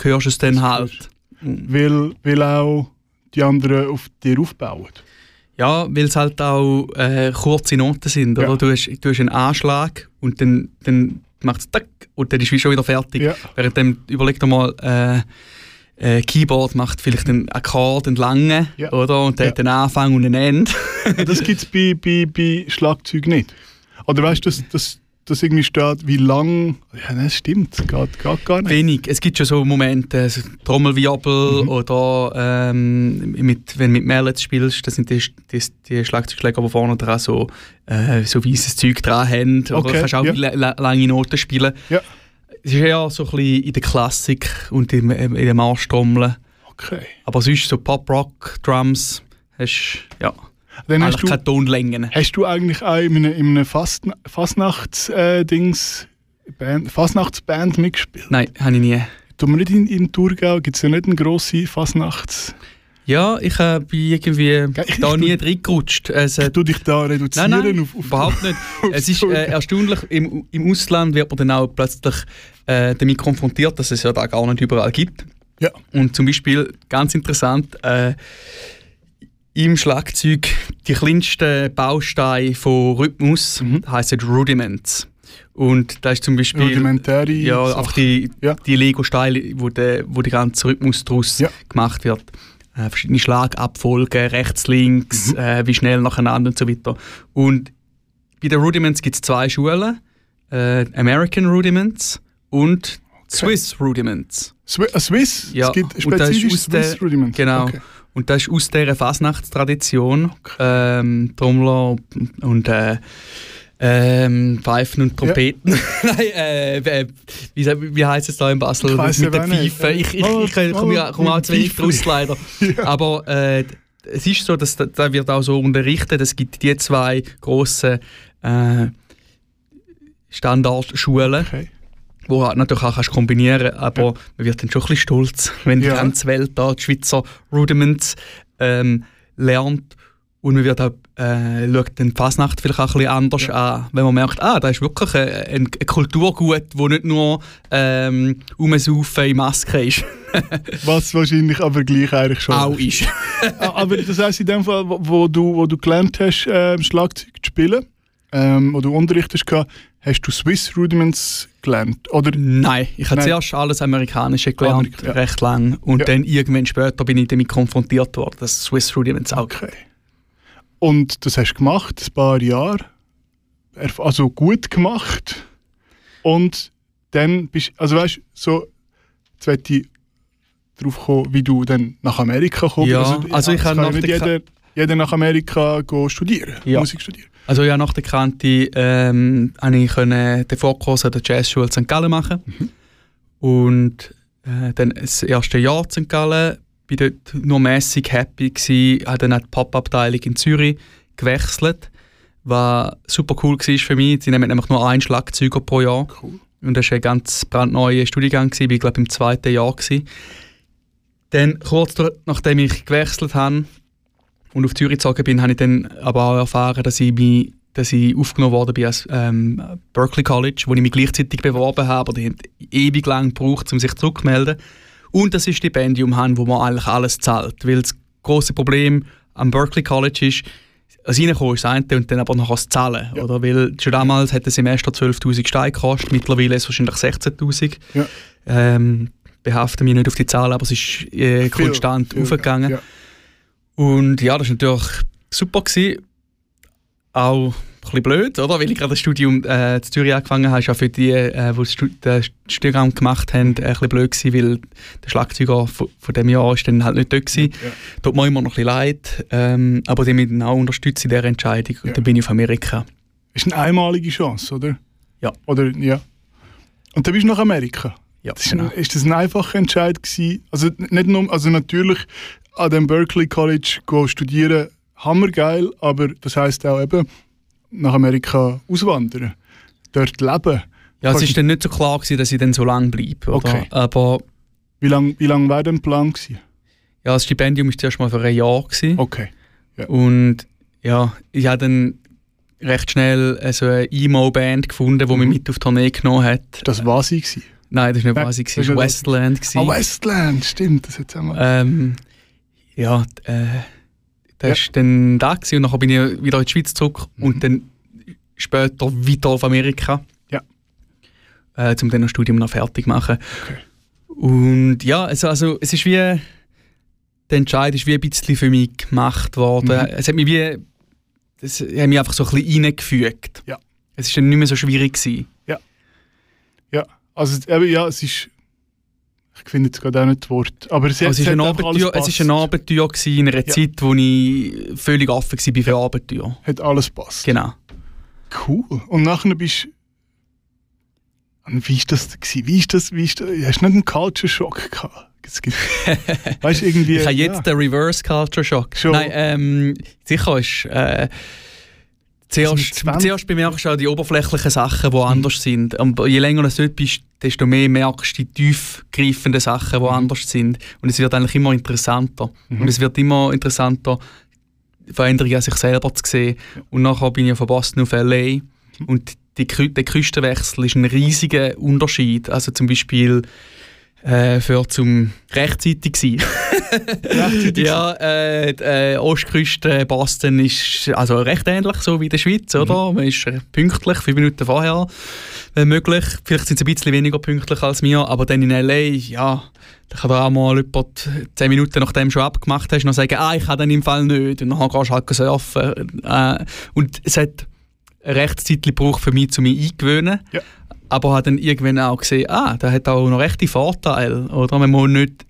hörst du es dann halt. Weil, weil auch die anderen auf dir aufbauen. Ja, weil es halt auch äh, kurze Noten sind. Oder? Ja. Du, hast, du hast einen Anschlag und dann, dann macht es tack und dann ist es schon wieder fertig. Ja. Währenddem, überleg dir mal, äh, äh, Keyboard macht vielleicht einen Akkord, einen langen, ja. oder? Und der ja. hat einen Anfang und ein Ende. das gibt es bei, bei, bei Schlagzeug nicht. Oder weißt du, das, das, dass irgendwie steht, wie lang. Ja, das stimmt, geht, geht gar nicht. Wenig. Es gibt schon so Momente, also Trommelwirbel mhm. oder ähm, mit, wenn du mit Mallets spielst, das sind die, die, die Schlagzeugschläger, die vorne dran so, äh, so weißes Zeug dran haben. Oder okay, kannst auch ja. lange Noten spielen. Ja. Es ist eher so ein bisschen in der Klassik und in, in den Marschtrommeln. Okay. Aber sonst so Pop-Rock, Drums, hast ja. Dann hast du, keine Tonlängen. Hast du eigentlich auch in einem, in einem Fast, Fastnachts-Dings, äh, Fastnachtsband mitgespielt? Nein, habe ich nie. Tun wir nicht in, in Thurgau, gibt es ja nicht eine grosse Fastnachts... Ja, ich äh, bin irgendwie ich, da nie reingerutscht. Also, ich tue dich da reduzieren? Nein, nein, auf, auf überhaupt nicht. es ist äh, erstaunlich, im, im Ausland wird man dann auch plötzlich äh, damit konfrontiert, dass es ja da gar nicht überall gibt. Ja. Und zum Beispiel, ganz interessant, äh, im Schlagzeug die kleinsten Bausteine von Rhythmus mhm. heißen Rudiments. Und da ist zum Beispiel Rudimentäre ja, einfach die, ja. die Lego-Steine, wo, der, wo der ganze Rhythmus daraus ja. gemacht wird. Äh, verschiedene Schlagabfolgen, rechts, links, mhm. äh, wie schnell nacheinander und so weiter. Und bei den Rudiments gibt es zwei Schulen: äh, American Rudiments und okay. Swiss Rudiments. Swi äh, Swiss? Ja, es gibt spezifisch Swiss Rudiments. Genau. Okay. Und das ist aus dieser Fasnachtstradition. Ähm, Trommler und äh, ähm, Pfeifen und Trompeten. Ja. Nein, äh, äh, wie, wie heisst es da in Basel ich mit den Pfeifen? Ich, ich, ich, ich komme komm auch zu wenig raus, leider. ja. Aber äh, es ist so, dass da wird auch so unterrichtet, es gibt die zwei grossen äh, Standardschulen. Okay. Wo du natürlich auch kannst kombinieren kannst, aber ja. man wird dann schon ein bisschen stolz, wenn ja. die ganze Welt da die Schweizer Rudiments ähm, lernt und man wird auch, äh, schaut dann die Fasnacht vielleicht auch ein bisschen anders ja. an, wenn man merkt, ah, da ist wirklich ein, ein, ein Kulturgut, wo nicht nur ähm, rumsaufen in Maske ist. Was wahrscheinlich aber gleich eigentlich schon auch ist. Aber das heisst, in dem Fall, wo, wo du, wo du gelernt hast, äh, Schlagzeug zu spielen, ähm, wo du Unterricht hast, hast du Swiss Rudiments gelernt? Oder? Nein, ich habe zuerst alles Amerikanische gelernt, Amerika, ja. recht lang. Und ja. dann irgendwann später bin ich damit konfrontiert worden, dass Swiss Rudiments auch. Okay. Und das hast du gemacht, ein paar Jahre. Also gut gemacht. Und dann bist du, also weißt du, so, jetzt möchte ich darauf kommen, wie du dann nach Amerika kommst. Ja, also, also ich habe nicht jeder, jeder nach Amerika studieren, ja. Musik studieren. Also ja, nach der Kante ähm, konnte ich den Vorkurs an der Jazzschule St. Gallen machen. Mhm. Und äh, dann das erste Jahr in St. Gallen war dort nur mäßig happy gewesen, habe dann auch die Pop-Abteilung in Zürich gewechselt, was super cool war für mich. Sie nehmen nämlich nur einen Schlagzeuger pro Jahr. Cool. Und das war ein ganz brandneuer Studiengang, gewesen. ich glaube im zweiten Jahr. Gewesen. Dann kurz nachdem ich gewechselt habe und auf Zürich gezogen bin, habe ich dann aber auch erfahren, dass ich mich dass ich aufgenommen worden bin als ähm, Berkeley College, wo ich mich gleichzeitig beworben habe, die haben ewig lang gebraucht, um sich zurückzumelden und das ist Stipendium haben, wo man eigentlich alles zahlt. Weil das große Problem am Berkeley College ist, also reinkommen ist das eine und dann aber noch das Zahlen. Ja. Oder? Weil schon damals hat ein Semester 12'000 Steine gekostet, mittlerweile ist es wahrscheinlich 16'000. Ja. Ähm, behafte mich nicht auf die Zahlen, aber es ist äh, konstant aufgegangen. Ja. Und ja, das war natürlich super. Gewesen. Auch bisschen blöd, oder? Weil ich gerade das Studium äh, in Zürich angefangen habe, ist auch für die, äh, die Stu den Studiengang gemacht haben, ein bisschen blöd gewesen, weil der Schlagzeuger von, von dem Jahr ist dann halt nicht dort gewesen. Ja. Tut mir immer noch ein bisschen leid, ähm, aber die haben mich dann auch unterstützt in dieser Entscheidung und ja. dann bin ich auf Amerika. Ist eine einmalige Chance, oder? Ja. Oder, ja. Und dann bist du nach Amerika? Ja, das ist, genau. ist das ein einfacher Entscheid gewesen? Also nicht nur, also natürlich an dem Berkeley College studieren, hammergeil, aber das heißt auch eben, nach Amerika auswandern, dort leben. Ja, es war dann nicht so klar, gewesen, dass ich dann so lange bleibe. Okay. Aber wie lange wie lang war denn der Plan? Gewesen? Ja, das Stipendium war zuerst mal für ein Jahr. Gewesen. Okay. Ja. Und ja, ich habe dann recht schnell so eine Emo-Band gefunden, die mhm. mich mit auf die Tournee genommen hat. Das war sie? Gewesen? Nein, das war nicht Wasi, das war Westland. Ah, oh, Westland, stimmt, das hat auch ähm, Ja, äh, das ja. war dann da gewesen, und dann bin ich wieder in die Schweiz zurück mhm. und dann später weiter auf Amerika. Ja. Äh, um dann das Studium noch fertig zu machen. Okay. Und ja, also, also es ist wie, der Entscheid ist wie ein bisschen für mich gemacht worden. Mhm. Es hat mich wie, es hat mich einfach so ein bisschen reingefügt. Ja. Es war dann nicht mehr so schwierig gewesen. Also ja, es ist ich finde jetzt gerade auch nicht das Wort. Aber es, also es, ist, ein Abenteuer, es ist ein Abenteuer in einer ja. Zeit, wo ich völlig offen war für Abenteuer. Hat alles passt. Genau. Cool. Und nachher bist und wie ist das Wie ist das? Wie ist das? Hast du nicht einen Culture Shock gehabt? weißt irgendwie. Ich habe jetzt ja. den Reverse Culture Shock. Schon. Nein, ähm, sicher ist. Äh, Zuerst, zuerst bemerkst du auch die oberflächlichen Sachen, die mhm. anders sind. Und je länger du dort bist, desto mehr merkst du die tiefgreifenden Sachen, die mhm. anders sind. Und es wird eigentlich immer interessanter. Mhm. Und es wird immer interessanter, Veränderungen an sich selber zu sehen. Und nachher bin ich von Boston auf L.A. Mhm. Und die, der Küstenwechsel ist ein riesiger Unterschied. Also zum Beispiel äh, für zum rechtzeitig sein. rechtzeitig ja, äh, die äh, Ostküste Boston ist also recht ähnlich so wie in der Schweiz, mhm. oder? Man ist pünktlich, fünf Minuten vorher, wenn möglich. Vielleicht sind sie ein bisschen weniger pünktlich als mir, aber dann in L.A., ja, da kann da auch mal jemand zehn Minuten nachdem du schon abgemacht hast, noch sagen, ah, ich kann dann im Fall nicht. Und dann gehst du halt surfen. Äh, und es hat eine Rechtszeit gebraucht für mich, um mich eingewöhnen. Ja aber hat dann irgendwann auch gesehen, ah, der hat auch noch rechte Vorteile, oder? Man muss nicht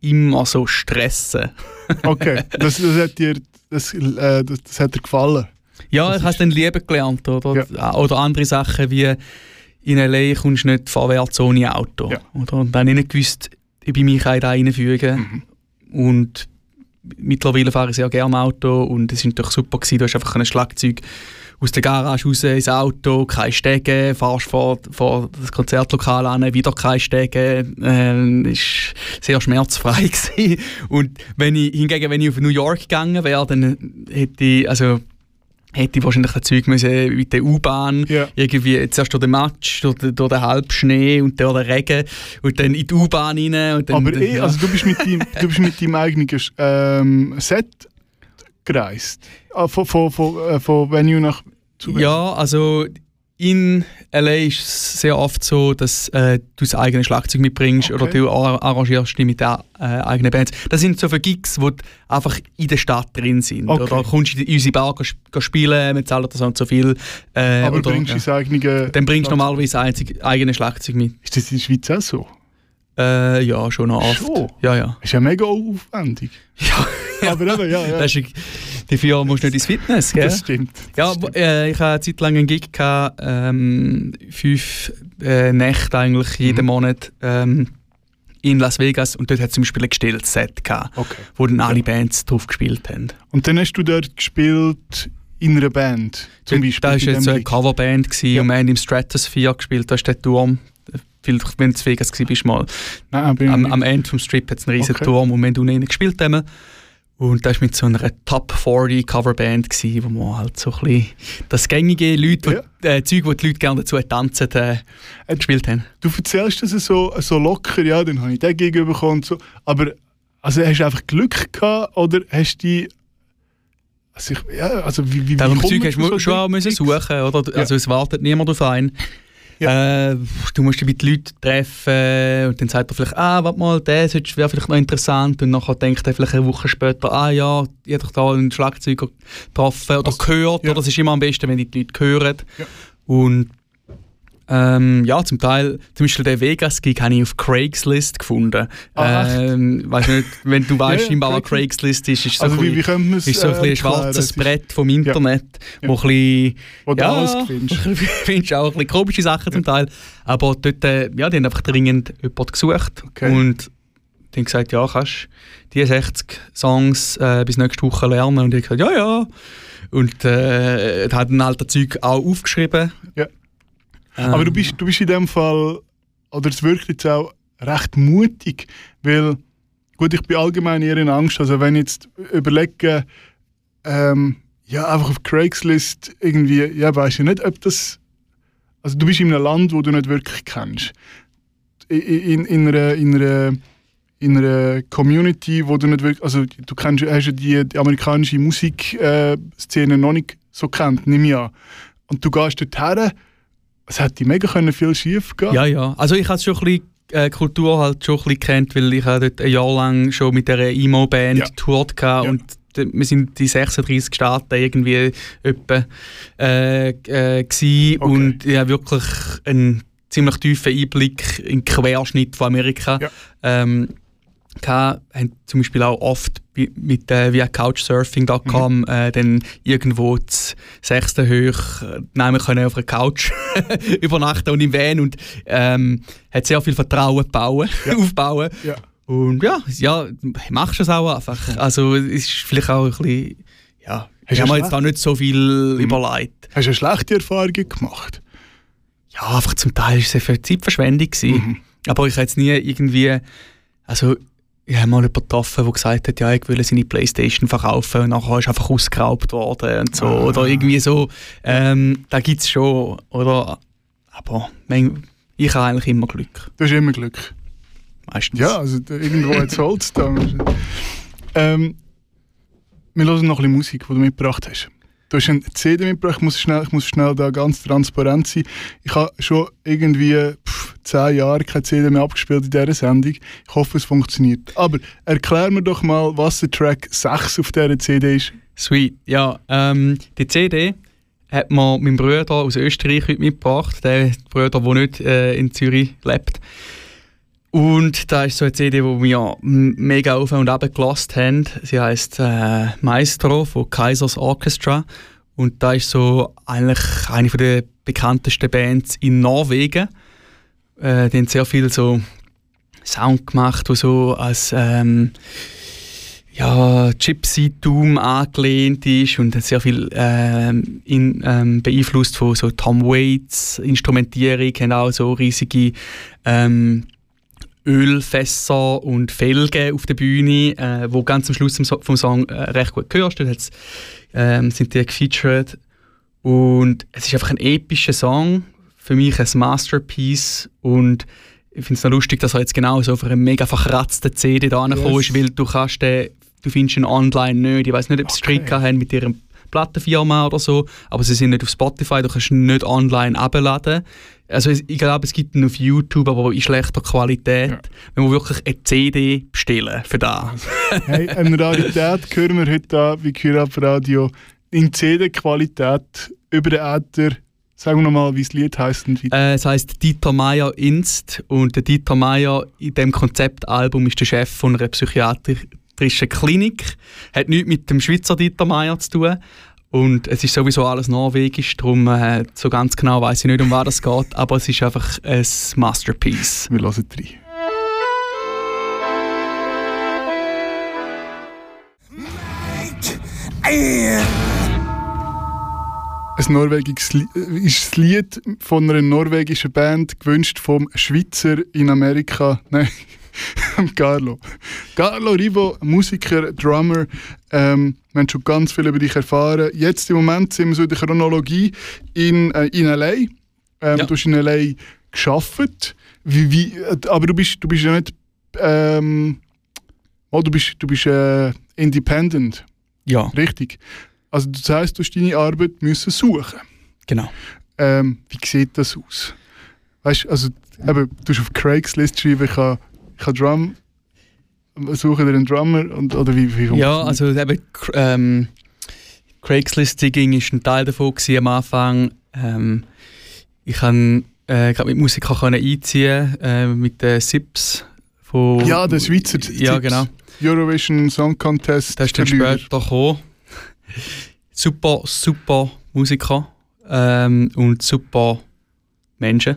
immer so stressen. okay, das, das, hat dir das, äh, das, das hat dir gefallen? Ja, das ich habe es dann lieben gelernt, oder? Ja. Oder andere Sachen wie in L.A. kommst du nicht vorwärts ohne Auto. Ja. Oder? Und dann habe ich nicht gewusst, ich mich da reinfügen mhm. Und mittlerweile fahre ich sehr gerne Auto und es war natürlich super gewesen. Du hast einfach ein Schlagzeug aus der Garage raus ins Auto, keine Stege, fahrst vor, vor das Konzertlokal an, wieder keine Stege. Äh, ist sehr schmerzfrei gewesen. Und wenn ich, hingegen, wenn ich auf New York gegangen wäre, dann hätte ich, also hätte ich wahrscheinlich ein Zeug müssen mit der U-Bahn, Ja. irgendwie zuerst durch den Matsch, durch, den- durch den Halbschnee und durch den Regen und dann in die U-Bahn rein. Und dann, Aber eh, ja. also du bist mit deinem, du bist mit deinem eigenen ähm, Set gereist. Ah, von, von, von, äh, von Venue nach zu Venue. Ja, also in LA ist es sehr oft so, dass äh, du das eigene Schlagzeug mitbringst Okay. oder du ar- arrangierst dich mit der äh, eigenen Band. Das sind so für Gigs, die einfach in der Stadt drin sind. Okay. Oder kommst du in unsere Bar spielen, wir zahlen so und so viel. Äh, Aber oder, bringst du ja. das eigene... Dann bringst du normalerweise das einzige, eigene Schlagzeug mit. Ist das in der Schweiz auch so? Äh, ja, schon noch oft. Schon? Ja, ja. Ist ja mega aufwendig. Ja, Aber eben, ja, ja. Das ist, dafür musst du nicht ins Fitness, gell? Das stimmt. Ja, Das wo- stimmt. äh, ich hatte eine Zeit lang einen Gig, gehabt, ähm, fünf äh, Nächte eigentlich jeden Mhm. Monat ähm, in Las Vegas und dort hat es zum Beispiel ein gestelltes Set gehabt, Okay. wo dann alle Bands drauf gespielt haben. Und dann hast du dort gespielt in einer Band, zum Beispiel. da war jetzt so eine. Coverband Ja. und wir haben im Stratosphere gespielt, da ist der Turm. Vielleicht, wenn du in Vegas warst, mal. Nein, bin Am, am Ende vom Strip hat es einen riesigen Okay. Turm und wir haben unten gespielt. Haben. Und das war mit so einer Top 40 Coverband, gewesen, wo man halt so ein bisschen das gängige Leute, wo, äh, Zeug, wo die Leute gerne dazu tanzen, äh, Äh, gespielt haben. Du erzählst das so, so locker, ja, dann habe ich den Gig bekommen so. Aber also, hast du einfach Glück gehabt oder hast du die. Also, ich, ja, also wie, wie, Darum wie Zeug kommt hast du zu schon so auch müssen suchen, oder? Also es wartet niemand auf einen. Äh, du musst dich mit den Leuten treffen und dann sagt er vielleicht, ah, warte mal, der wäre vielleicht noch interessant und nachher denkt er vielleicht eine Woche später, ah ja, ich habe da einen Schlagzeuger getroffen oder gehört, ja. oder das ist immer am besten, wenn die Leute hören. Ja. Und ähm, ja, zum Teil, zum Beispiel den Vegas-Gig habe ich auf Craigslist gefunden. Ah, echt? ähm, weißt nicht, wenn du weißt, Ja, ja, wie bauer Craigslist. Ist, ist so Also, ein wie, bisschen- wie ist so ein, äh, ein schwarzes Brett vom Internet, Ja. wo ein bisschen, Wo du ja, alles findest. findest auch ein bisschen komische Sachen zum Teil. Aber dort, äh, ja, die haben einfach dringend jemanden gesucht Okay. und die haben gesagt, ja, kannst die 60 Songs äh, bis nächste Woche lernen. Und ich habe gesagt, ja, ja. Und äh, hat ein alter Zeug auch aufgeschrieben. Ja. Ähm, Aber du bist, du bist in dem Fall, oder es wirkt jetzt auch recht mutig, weil, gut, ich bin allgemein eher in Angst, also wenn ich jetzt überlege, ähm, ja, einfach auf Craigslist irgendwie, ja, weißt du nicht, ob das, also du bist in einem Land, wo du nicht wirklich kennst. In, in, in, einer, in, einer, in einer Community, wo du nicht wirklich, also du kennst, hast ja die, die amerikanische Musikszene äh, noch nicht so kennt, nimm ich an. Und du gehst dort her, es hätte mega können viel schief gehen Ja, ja. Also ich habe schon ein bisschen äh, Kultur halt schon ein bisschen kennt, weil ich dort ein Jahr lang schon mit dieser Emo-Band Ja. getourt Ja. und wir sind die 36 Staaten irgendwie etwa äh, äh, Okay. und ich habe wirklich einen ziemlich tiefen Einblick in den Querschnitt von Amerika. Ja. Ähm, gehabt, haben zum Beispiel auch oft mit äh, via Couchsurfing.com Mhm. äh, dann irgendwo das sechste hoch äh, nehmen können auf einer Couch übernachten und im Van und ähm, hat sehr viel Vertrauen bauen, aufbauen. Ja. Und ja, ja, machst du es auch einfach. Also es ist vielleicht auch ein bisschen, ja, Hast ich du habe mir jetzt da nicht so viel überlegt. Hast du eine schlechte Erfahrung gemacht? Ja, einfach zum Teil war es eine Zeitverschwendung. gewesen. Mhm. Aber ich habe jetzt nie irgendwie, also ich habe mal jemanden getroffen, der gesagt hat, ja, ich will seine Playstation verkaufen und nachher ist einfach ausgeraubt worden und so. Ah. Oder irgendwie so, ähm, da gibt es schon, oder? Aber ich habe eigentlich immer Glück, Du hast immer Glück. meistens. Ja, also irgendwo hat es Holz da. ähm, wir hören noch ein bisschen Musik, die du mitgebracht hast. Du hast eine CD mitgebracht, ich muss schnell, ich muss schnell da ganz transparent sein. Ich habe schon irgendwie pff, zehn Jahre keine CD mehr abgespielt in dieser Sendung. Ich hoffe, es funktioniert. Aber erklär mir doch mal, was der Track 6 auf dieser CD ist. Sweet, ja. Ähm, die CD hat mir mein Bruder aus Österreich mitgebracht, der Bruder, der nicht äh, in Zürich lebt. Und da ist so eine CD, die wir mega auf und ab gelassen haben. Sie heißt äh, Maestro von Kaisers Orchestra. Und da ist so eigentlich eine der bekanntesten Bands in Norwegen. Äh, die haben sehr viel so Sound gemacht, wo so als ähm, ja, Gypsy-Doom angelehnt ist und sehr viel ähm, in, ähm, beeinflusst von so Tom Waits Instrumentierung, haben auch so riesige ähm, Ölfässer und Felgen auf der Bühne, äh, wo ganz am Schluss vom Song äh, recht gut gehörst. Dort ähm, sind die gefeatured und es ist einfach ein epischer Song, für mich ein Masterpiece und ich finde es noch lustig, dass er jetzt genau so auf einer mega verkratzten CD da yes. ist, weil du kannst den du findest ihn online nicht. Ich weiß nicht, ob sie okay. Strick haben mit ihrem Plattenfirma oder so, aber sie sind nicht auf Spotify, du kannst ihn nicht online abladen. Also ich glaube, es gibt ihn auf YouTube, aber in schlechter Qualität. Ja. Wenn wir wirklich eine CD bestellen für das. hey, eine Rarität hören wir heute an bei Kürab Radio in CD-Qualität über den Äther. Sagen wir nochmal, wie das Lied heisst. Äh, es heisst Dieter Meier Inst und der Dieter Meier in dem Konzeptalbum ist der Chef von einer psychiatrischen Klinik. Hat nichts mit dem Schweizer Dieter Meier zu tun. Und es ist sowieso alles norwegisch, darum äh, so ganz genau weiß ich nicht, um was es geht, aber es ist einfach ein Masterpiece. Wir hören rein. Ein norwegisches ist Lied von einer norwegischen Band, gewünscht vom Schweizer in Amerika. Nein, Carlo. Carlo Rivo, Musiker, Drummer. Ähm, wir haben schon ganz viel über dich erfahren. Jetzt im Moment sind wir so in der Chronologie in, äh, in L.A. Ähm, ja. Du hast in L.A. geschafft. Wie, wie, äh, aber du bist, du bist ja nicht... Ähm, oh, du bist, du bist äh, independent. Ja. Richtig. Also das heisst, du hast deine Arbeit müssen suchen. Genau. Ähm, wie sieht das aus? Weißt also eben, du hast auf Craigslist geschrieben, ich habe ich habe Drum, suche dir einen Drummer und, oder wie, wie Ja, also eben ähm, Craigslist-Digging ist ein Teil davon am Anfang. Ähm, ich kann äh, gerade mit Musikern können einziehen äh, mit den SIPs von ja der Schweizer ja genau Eurovision Song Contest. Das ist dann später gekommen. super super Musiker ähm, und super Menschen.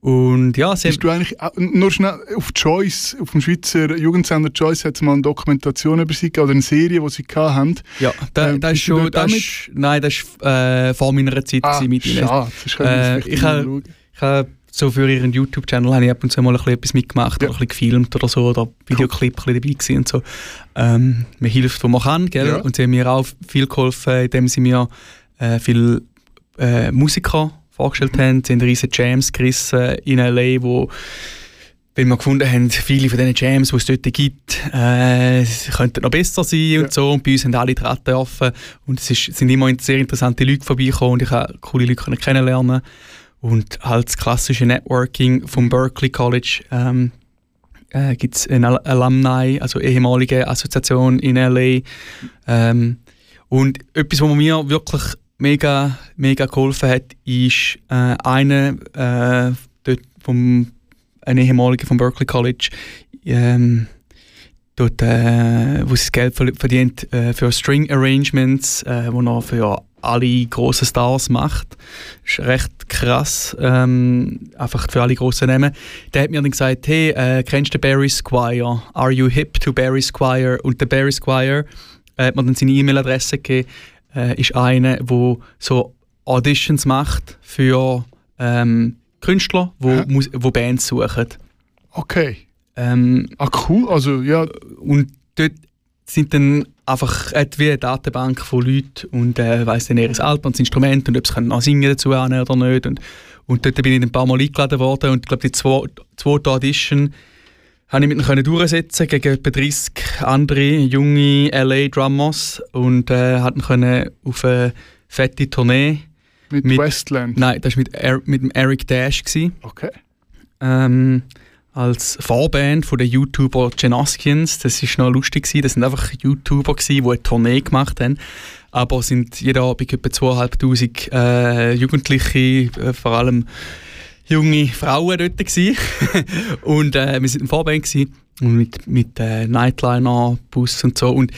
Und ja, sie Bist du eigentlich, nur schnell auf Choice, auf dem Schweizer Jugendsender Choice hat es mal eine Dokumentation über sie gegeben, oder eine Serie, die sie hatten. Ja, da, ähm, das ist schon, das ist, nein, das war äh, vor meiner Zeit ah, mit ihnen. Schade, äh, ich habe ha, so für ihren YouTube-Channel habe ich ab und zu mal ein bisschen etwas mitgemacht, ja. oder ein bisschen gefilmt oder so, oder Videoclip ja. dabei gewesen und so. Ähm, man hilft, wo man kann, gell? Ja. Und sie haben mir auch viel geholfen, indem sie mir äh, viele äh, Musiker vorgestellt mhm. haben. Sie haben riesige Jams gerissen in L.A., wo weil wir gefunden haben, viele von diesen Jams, die es dort gibt, äh, könnten noch besser sein ja. und so. Und bei uns haben alle Draht offen. Und es ist, sind immer sehr interessante Leute vorbeigekommen und ich habe coole Leute kennenlernen Und halt das klassische Networking vom Berkeley College ähm, äh, gibt es eine Alumni, also ehemalige Assoziation in L.A. Ähm, und etwas, was mir wirklich mega, mega geholfen hat, ist äh, einer äh, vom, ein ehemaliger vom Berkeley College, ähm, dort, äh, wo sie das Geld verdient äh, für String Arrangements, äh, wo er für alle grossen Stars macht. Das ist recht krass, ähm, einfach für alle grossen Namen. Der hat mir dann gesagt, hey, äh, kennst du Barry Squire? Are you hip to Barry Squire? Und der Barry Squire äh, hat mir dann seine E-Mail-Adresse gegeben äh, ist einer, der so Auditions macht für ähm, Künstler, wo, ja. wo Bands suchen. Okay. Ähm, ah, cool. Also, ja. Und dort sind dann einfach wie eine Datenbank von Leuten und äh, weiss dann ihr Alter und das Instrument und ob sie noch singen dazu oder nicht. Und, und dort bin ich ein paar Mal eingeladen worden und ich glaube, die zweite Audition habe ich mit ihnen durchsetzen gegen etwa 30 andere junge LA-Drummers und äh, können auf eine fette Tournee mit, mit Westland? Nein, das war mit, er, mit dem Eric Dash. Gewesen. Okay. Ähm, als Vorband von den YouTuber Genaskians. Das war noch lustig. Gewesen. Das sind einfach YouTuber, gewesen, die eine Tournee gemacht haben. Aber es sind jeden Abend etwa 2'500 äh, Jugendliche, äh, vor allem junge Frauen dort gewesen. und äh, wir sind im Vorband gewesen. und mit, mit äh, Nightliner, Bus und so und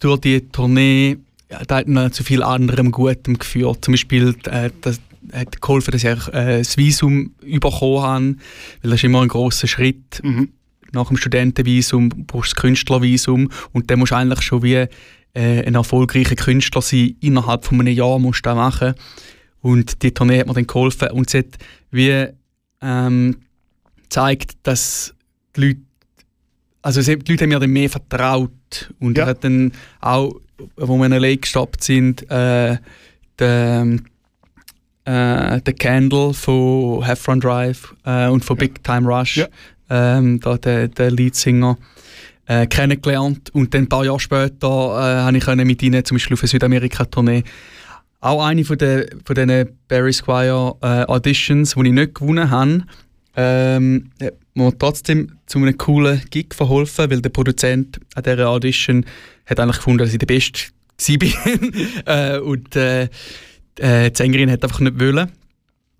durch die Tournee ja, da hat man zu viel anderem Gutem geführt. Zum Beispiel äh, das hat geholfen, dass ich äh, das Visum bekommen habe, weil das ist immer ein großer Schritt. Mhm. nach dem Studentenvisum brauchst du das Künstlervisum und dann musst du eigentlich schon wie äh, ein erfolgreicher Künstler sein. Innerhalb von einem Jahr musst du das machen. Und die Tournee hat mir dann geholfen und sie hat wie ähm, gezeigt, dass die Leute, also die Leute haben mir dann mehr vertraut und Ja. er hat dann auch, wo wir in L.A. gestoppt sind, äh, der äh, der Candle von Heffron Drive äh, und von Big Time Rush, Ja. ähm, da der, der Leadsinger, äh, kennengelernt. Und dann ein paar Jahre später äh, habe ich können mit ihnen zum Beispiel auf eine Südamerika-Tournee auch eine von den von den Barry Squire äh, Auditions, die ich nicht gewonnen habe, ähm, hat mir trotzdem zu einem coolen Gig verholfen, weil der Produzent an dieser Audition hat eigentlich gefunden, dass ich der Beste war. äh, und äh, äh, die Sängerin hat einfach nicht wollen.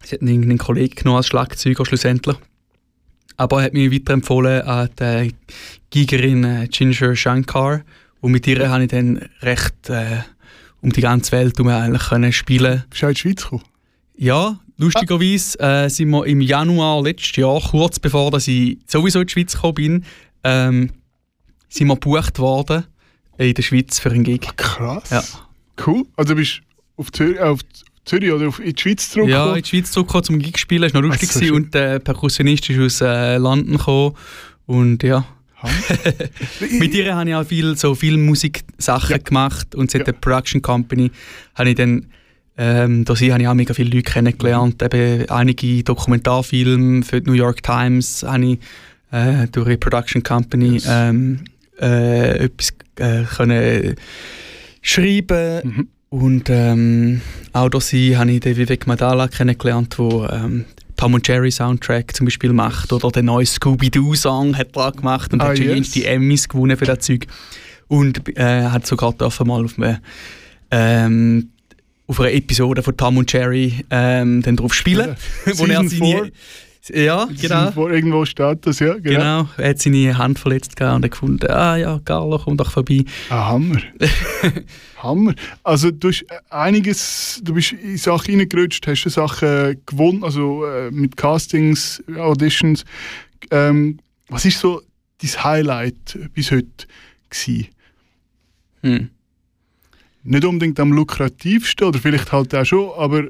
Sie hat irgendeinen Kollegen genommen als Schlagzeuger schlussendlich. Aber er hat mich weiterempfohlen an die Gigerin äh, Ginger Shankar. Und mit ihr habe ich dann recht äh, um die ganze Welt herum eigentlich können spielen Bist du auch in die Schweiz gekommen? Ja, lustigerweise äh, sind wir im Januar letztes Jahr, kurz bevor dass ich sowieso in die Schweiz gekommen bin, ähm, sind wir gebucht worden in der Schweiz für einen Gig. Krass. Ja. Cool. Also bist du auf, Zür auf Zürich oder auf, in die Schweiz Ja, zurückgekommen? in die Schweiz zurückgekommen zum Gig spielen, das war noch lustig. Ach so, gewesen. schön. und der Perkussionist ist aus äh, London gekommen. Und ja, mit ihr habe ich auch viel, so viel Musiksachen Ja. gemacht und seit Ja. der Production Company habe ich dann ähm, sie habe ich auch mega viele Leute kennengelernt. Eben einige Dokumentarfilme für die New York Times habe ich äh, durch die Production Company Yes. ähm, äh, etwas äh, können schreiben Mhm. und ähm, auch sie habe ich den Vivek Madala kennengelernt, der ähm, Tom und Jerry Soundtrack zum Beispiel macht oder den neuen Scooby-Doo-Song hat er gemacht und Ah, hat schon yes. die Emmys gewonnen für das Zeug. Und äh, hat sogar dürfen mal auf einem ähm, auf einer Episode von Tom und Jerry ähm, dann drauf spielen. Ja. wo er seine. Ja, genau. Vor irgendwo steht das, ja. Genau. Genau, er hat seine Hand verletzt und hat gefunden, ah ja, Carlo, komm doch vorbei. Ah, Hammer. Hammer. Also du hast einiges, du bist in Sachen reingerutscht, hast du Sachen gewonnen, also äh, mit Castings, Auditions. Ähm, was ist so dein Highlight bis heute gewesen? Hm. Nicht unbedingt am lukrativsten oder vielleicht halt auch schon, aber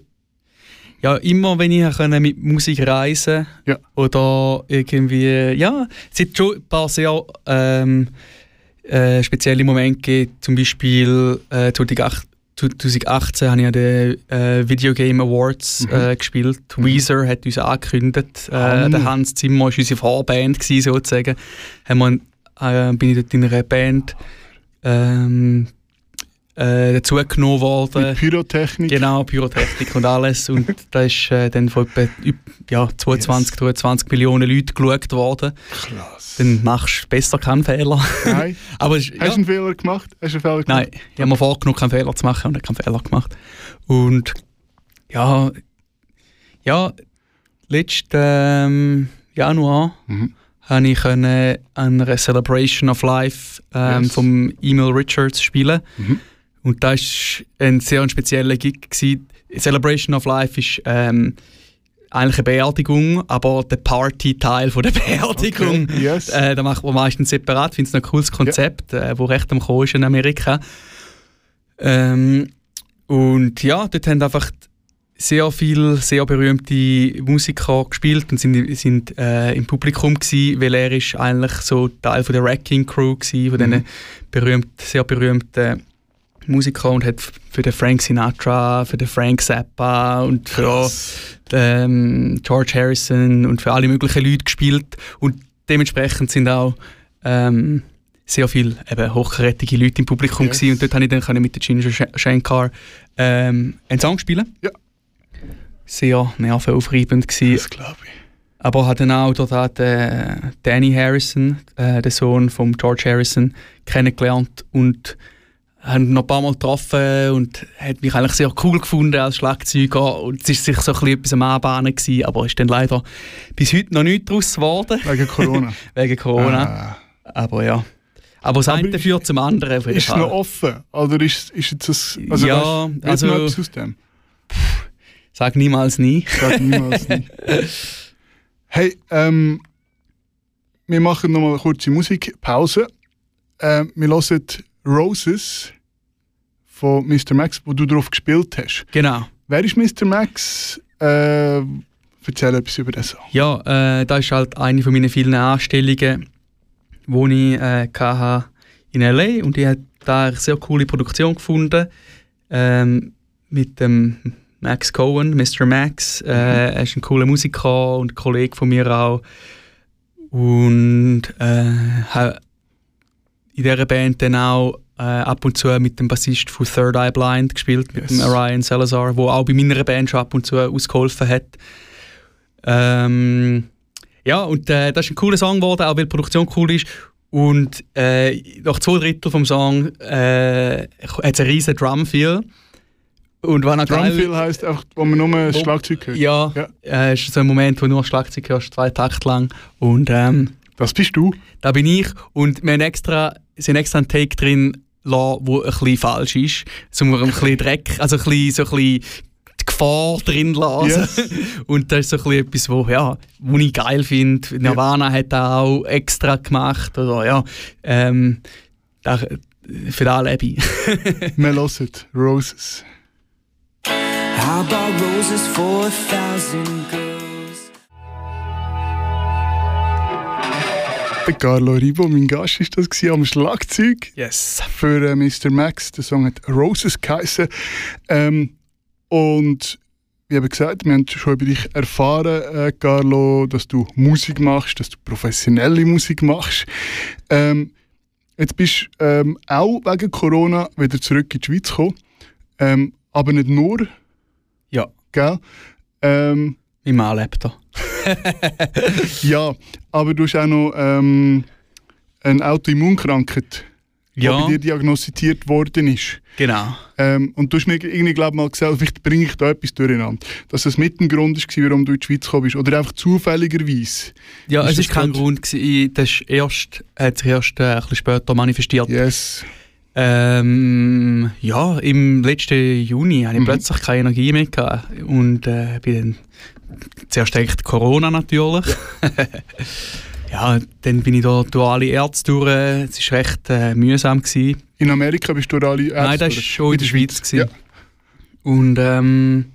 Ja, immer wenn ich können mit Musik reisen Ja. oder irgendwie, ja, es hat schon ein paar sehr ähm, äh, spezielle Momente gegeben. Zum Beispiel äh, 2008 2018 habe ich an den äh, Video Game Awards äh, gespielt. Weezer hat uns angekündigt. Äh, Hammer. der Hans Zimmer war unsere Vorband, gewesen, sozusagen. Haben wir, äh, bin ich dort in einer Band ähm, äh, dazugenommen worden. mit Pyrotechnik. Genau, Pyrotechnik und alles. Und da ist äh, dann von etwa ja, 22, 23 Millionen Leuten geschaut worden. Krass. Dann machst du besser keinen Fehler. Nein. Aber Hast ja, du einen Fehler gemacht? Hast du einen Fehler nein, gemacht? ich habe mir vorgenommen, keinen Fehler zu machen und habe keinen Fehler gemacht. Und ja, ja letzten ähm, Januar Mhm. habe ich können an einer Celebration of Life ähm, Yes. vom Emil Richards spielen. Mhm. Und das war ein sehr spezieller Gig. Gewesen. Celebration of Life ist ähm, eigentlich eine Beerdigung, aber der Party-Teil der Beerdigung, Okay, yes. äh, da macht man meistens separat. Ich finde es ein cooles Konzept, äh, wo recht am Kommen ist in Amerika. Ähm, und ja, dort haben einfach sehr viele sehr berühmte Musiker gespielt und sind, sind äh, im Publikum gewesen, weil er ist eigentlich so Teil von der Wrecking Crew gewesen, von Mhm. diesen berühmt, sehr berühmten Musiker und hat für den Frank Sinatra, für den Frank Zappa und für ähm, George Harrison und für alle möglichen Leute gespielt und dementsprechend sind auch ähm, sehr viele eben hochkarätige Leute im Publikum Yes. gewesen. und dort konnte ich dann können mit der Ginger Sh- Shankar ähm, einen Song spielen. Ja. Sehr nervenaufreibend gewesen. Das glaube ich. Aber hat dann auch dort den Danny Harrison, äh, den Sohn von George Harrison, kennengelernt und haben noch ein paar Mal getroffen und hat mich eigentlich sehr cool gefunden als Schlagzeuger und es ist sich so ein bisschen etwas am Anbahnen gewesen, aber ist dann leider bis heute noch nichts daraus geworden, Wegen Corona. wegen Corona. Ah. Aber ja. Aber das eine führt zum anderen. auf jeden Ist es noch offen? Oder ist, ist jetzt das. Also, Ja, weißt, also- noch etwas aus dem? Sag niemals nie. Sag niemals nie. Hey, ähm, wir machen nochmal eine kurze Musikpause. Äh, wir hören Roses von Mr. Max, wo du drauf gespielt hast. Genau. Wer ist Mr. Max? Äh, erzähl etwas über das. Ja, äh, das ist halt eine von meinen vielen Anstellungen, die ich äh, hatte in L.A. und ich habe da eine sehr coole Produktion gefunden ähm, mit dem Max Cohen, Mr. Max. Äh, er ist ein cooler Musiker und ein Kollege von mir auch. Und äh, in dieser Band dann auch äh, ab und zu mit dem Bassist von Third Eye Blind gespielt, mit Yes. dem Ryan Salazar, der auch bei meiner Band schon ab und zu ausgeholfen hat. Ähm, ja, und äh, das ist ein cooler Song geworden, auch weil die Produktion cool ist. Und äh, nach zwei Drittel vom Song äh, hat es einen riesen. Und geil. Drumfill heisst einfach, wo man nur ein Wo- Schlagzeug hört. Ja, Ja. Äh, ist so ein Moment, wo du nur Schlagzeug hörst, zwei Takte lang. Und ähm, Das bist du. da bin ich. Und wir haben extra, sind extra einen Take drin lassen, der ein bisschen falsch ist. So ein bisschen Dreck, also ein bisschen, so ein bisschen die Gefahr drin lassen. Yes. Und das ist so ein bisschen etwas, wo, ja, wo ich geil finde. Nirvana hat das auch extra gemacht. Oder, ja, ähm, da, für das lebe ich. Wir hören Roses. I bought roses for a thousand girls. Carlo Ribo, mein Gast, ist das gewesen, am Schlagzeug Yes. für äh, Mr. Max. Der Song hat Roses geheißen. Ähm, und wie eben gesagt, wir haben schon über dich erfahren, äh, Carlo, dass du Musik machst, dass du professionelle Musik machst. Ähm, jetzt bist du ähm, auch wegen Corona wieder zurück in die Schweiz gekommen. Ähm, aber nicht nur, Ja, gell? Ähm, lebt da. ja, aber du hast auch noch ähm, eine Autoimmunkrankheit, die Ja, bei dir diagnostiziert worden ist. genau. Ähm, und du hast mir irgendwie glaub, mal gesagt, vielleicht bringe ich da etwas durcheinander. Dass das mit ein Grund war, warum du in die Schweiz gekommen bist. Oder einfach zufälligerweise. Ja, Ist es ist kein Grund. Gewesen. Das ist erst, hat sich erst äh, ein bisschen später manifestiert. Yes. Ähm, ja, im letzten Juni hatte ich Mhm. plötzlich keine Energie mehr gehabt. und äh, bin dann zuerst denkt Corona natürlich. ja, dann bin ich da durch alle Ärzte durch. Es war recht äh, mühsam. Gewesen. In Amerika bist du alle Ärzte, Nein, das war schon in der Schweiz. Gewesen. Ja. Und ähm,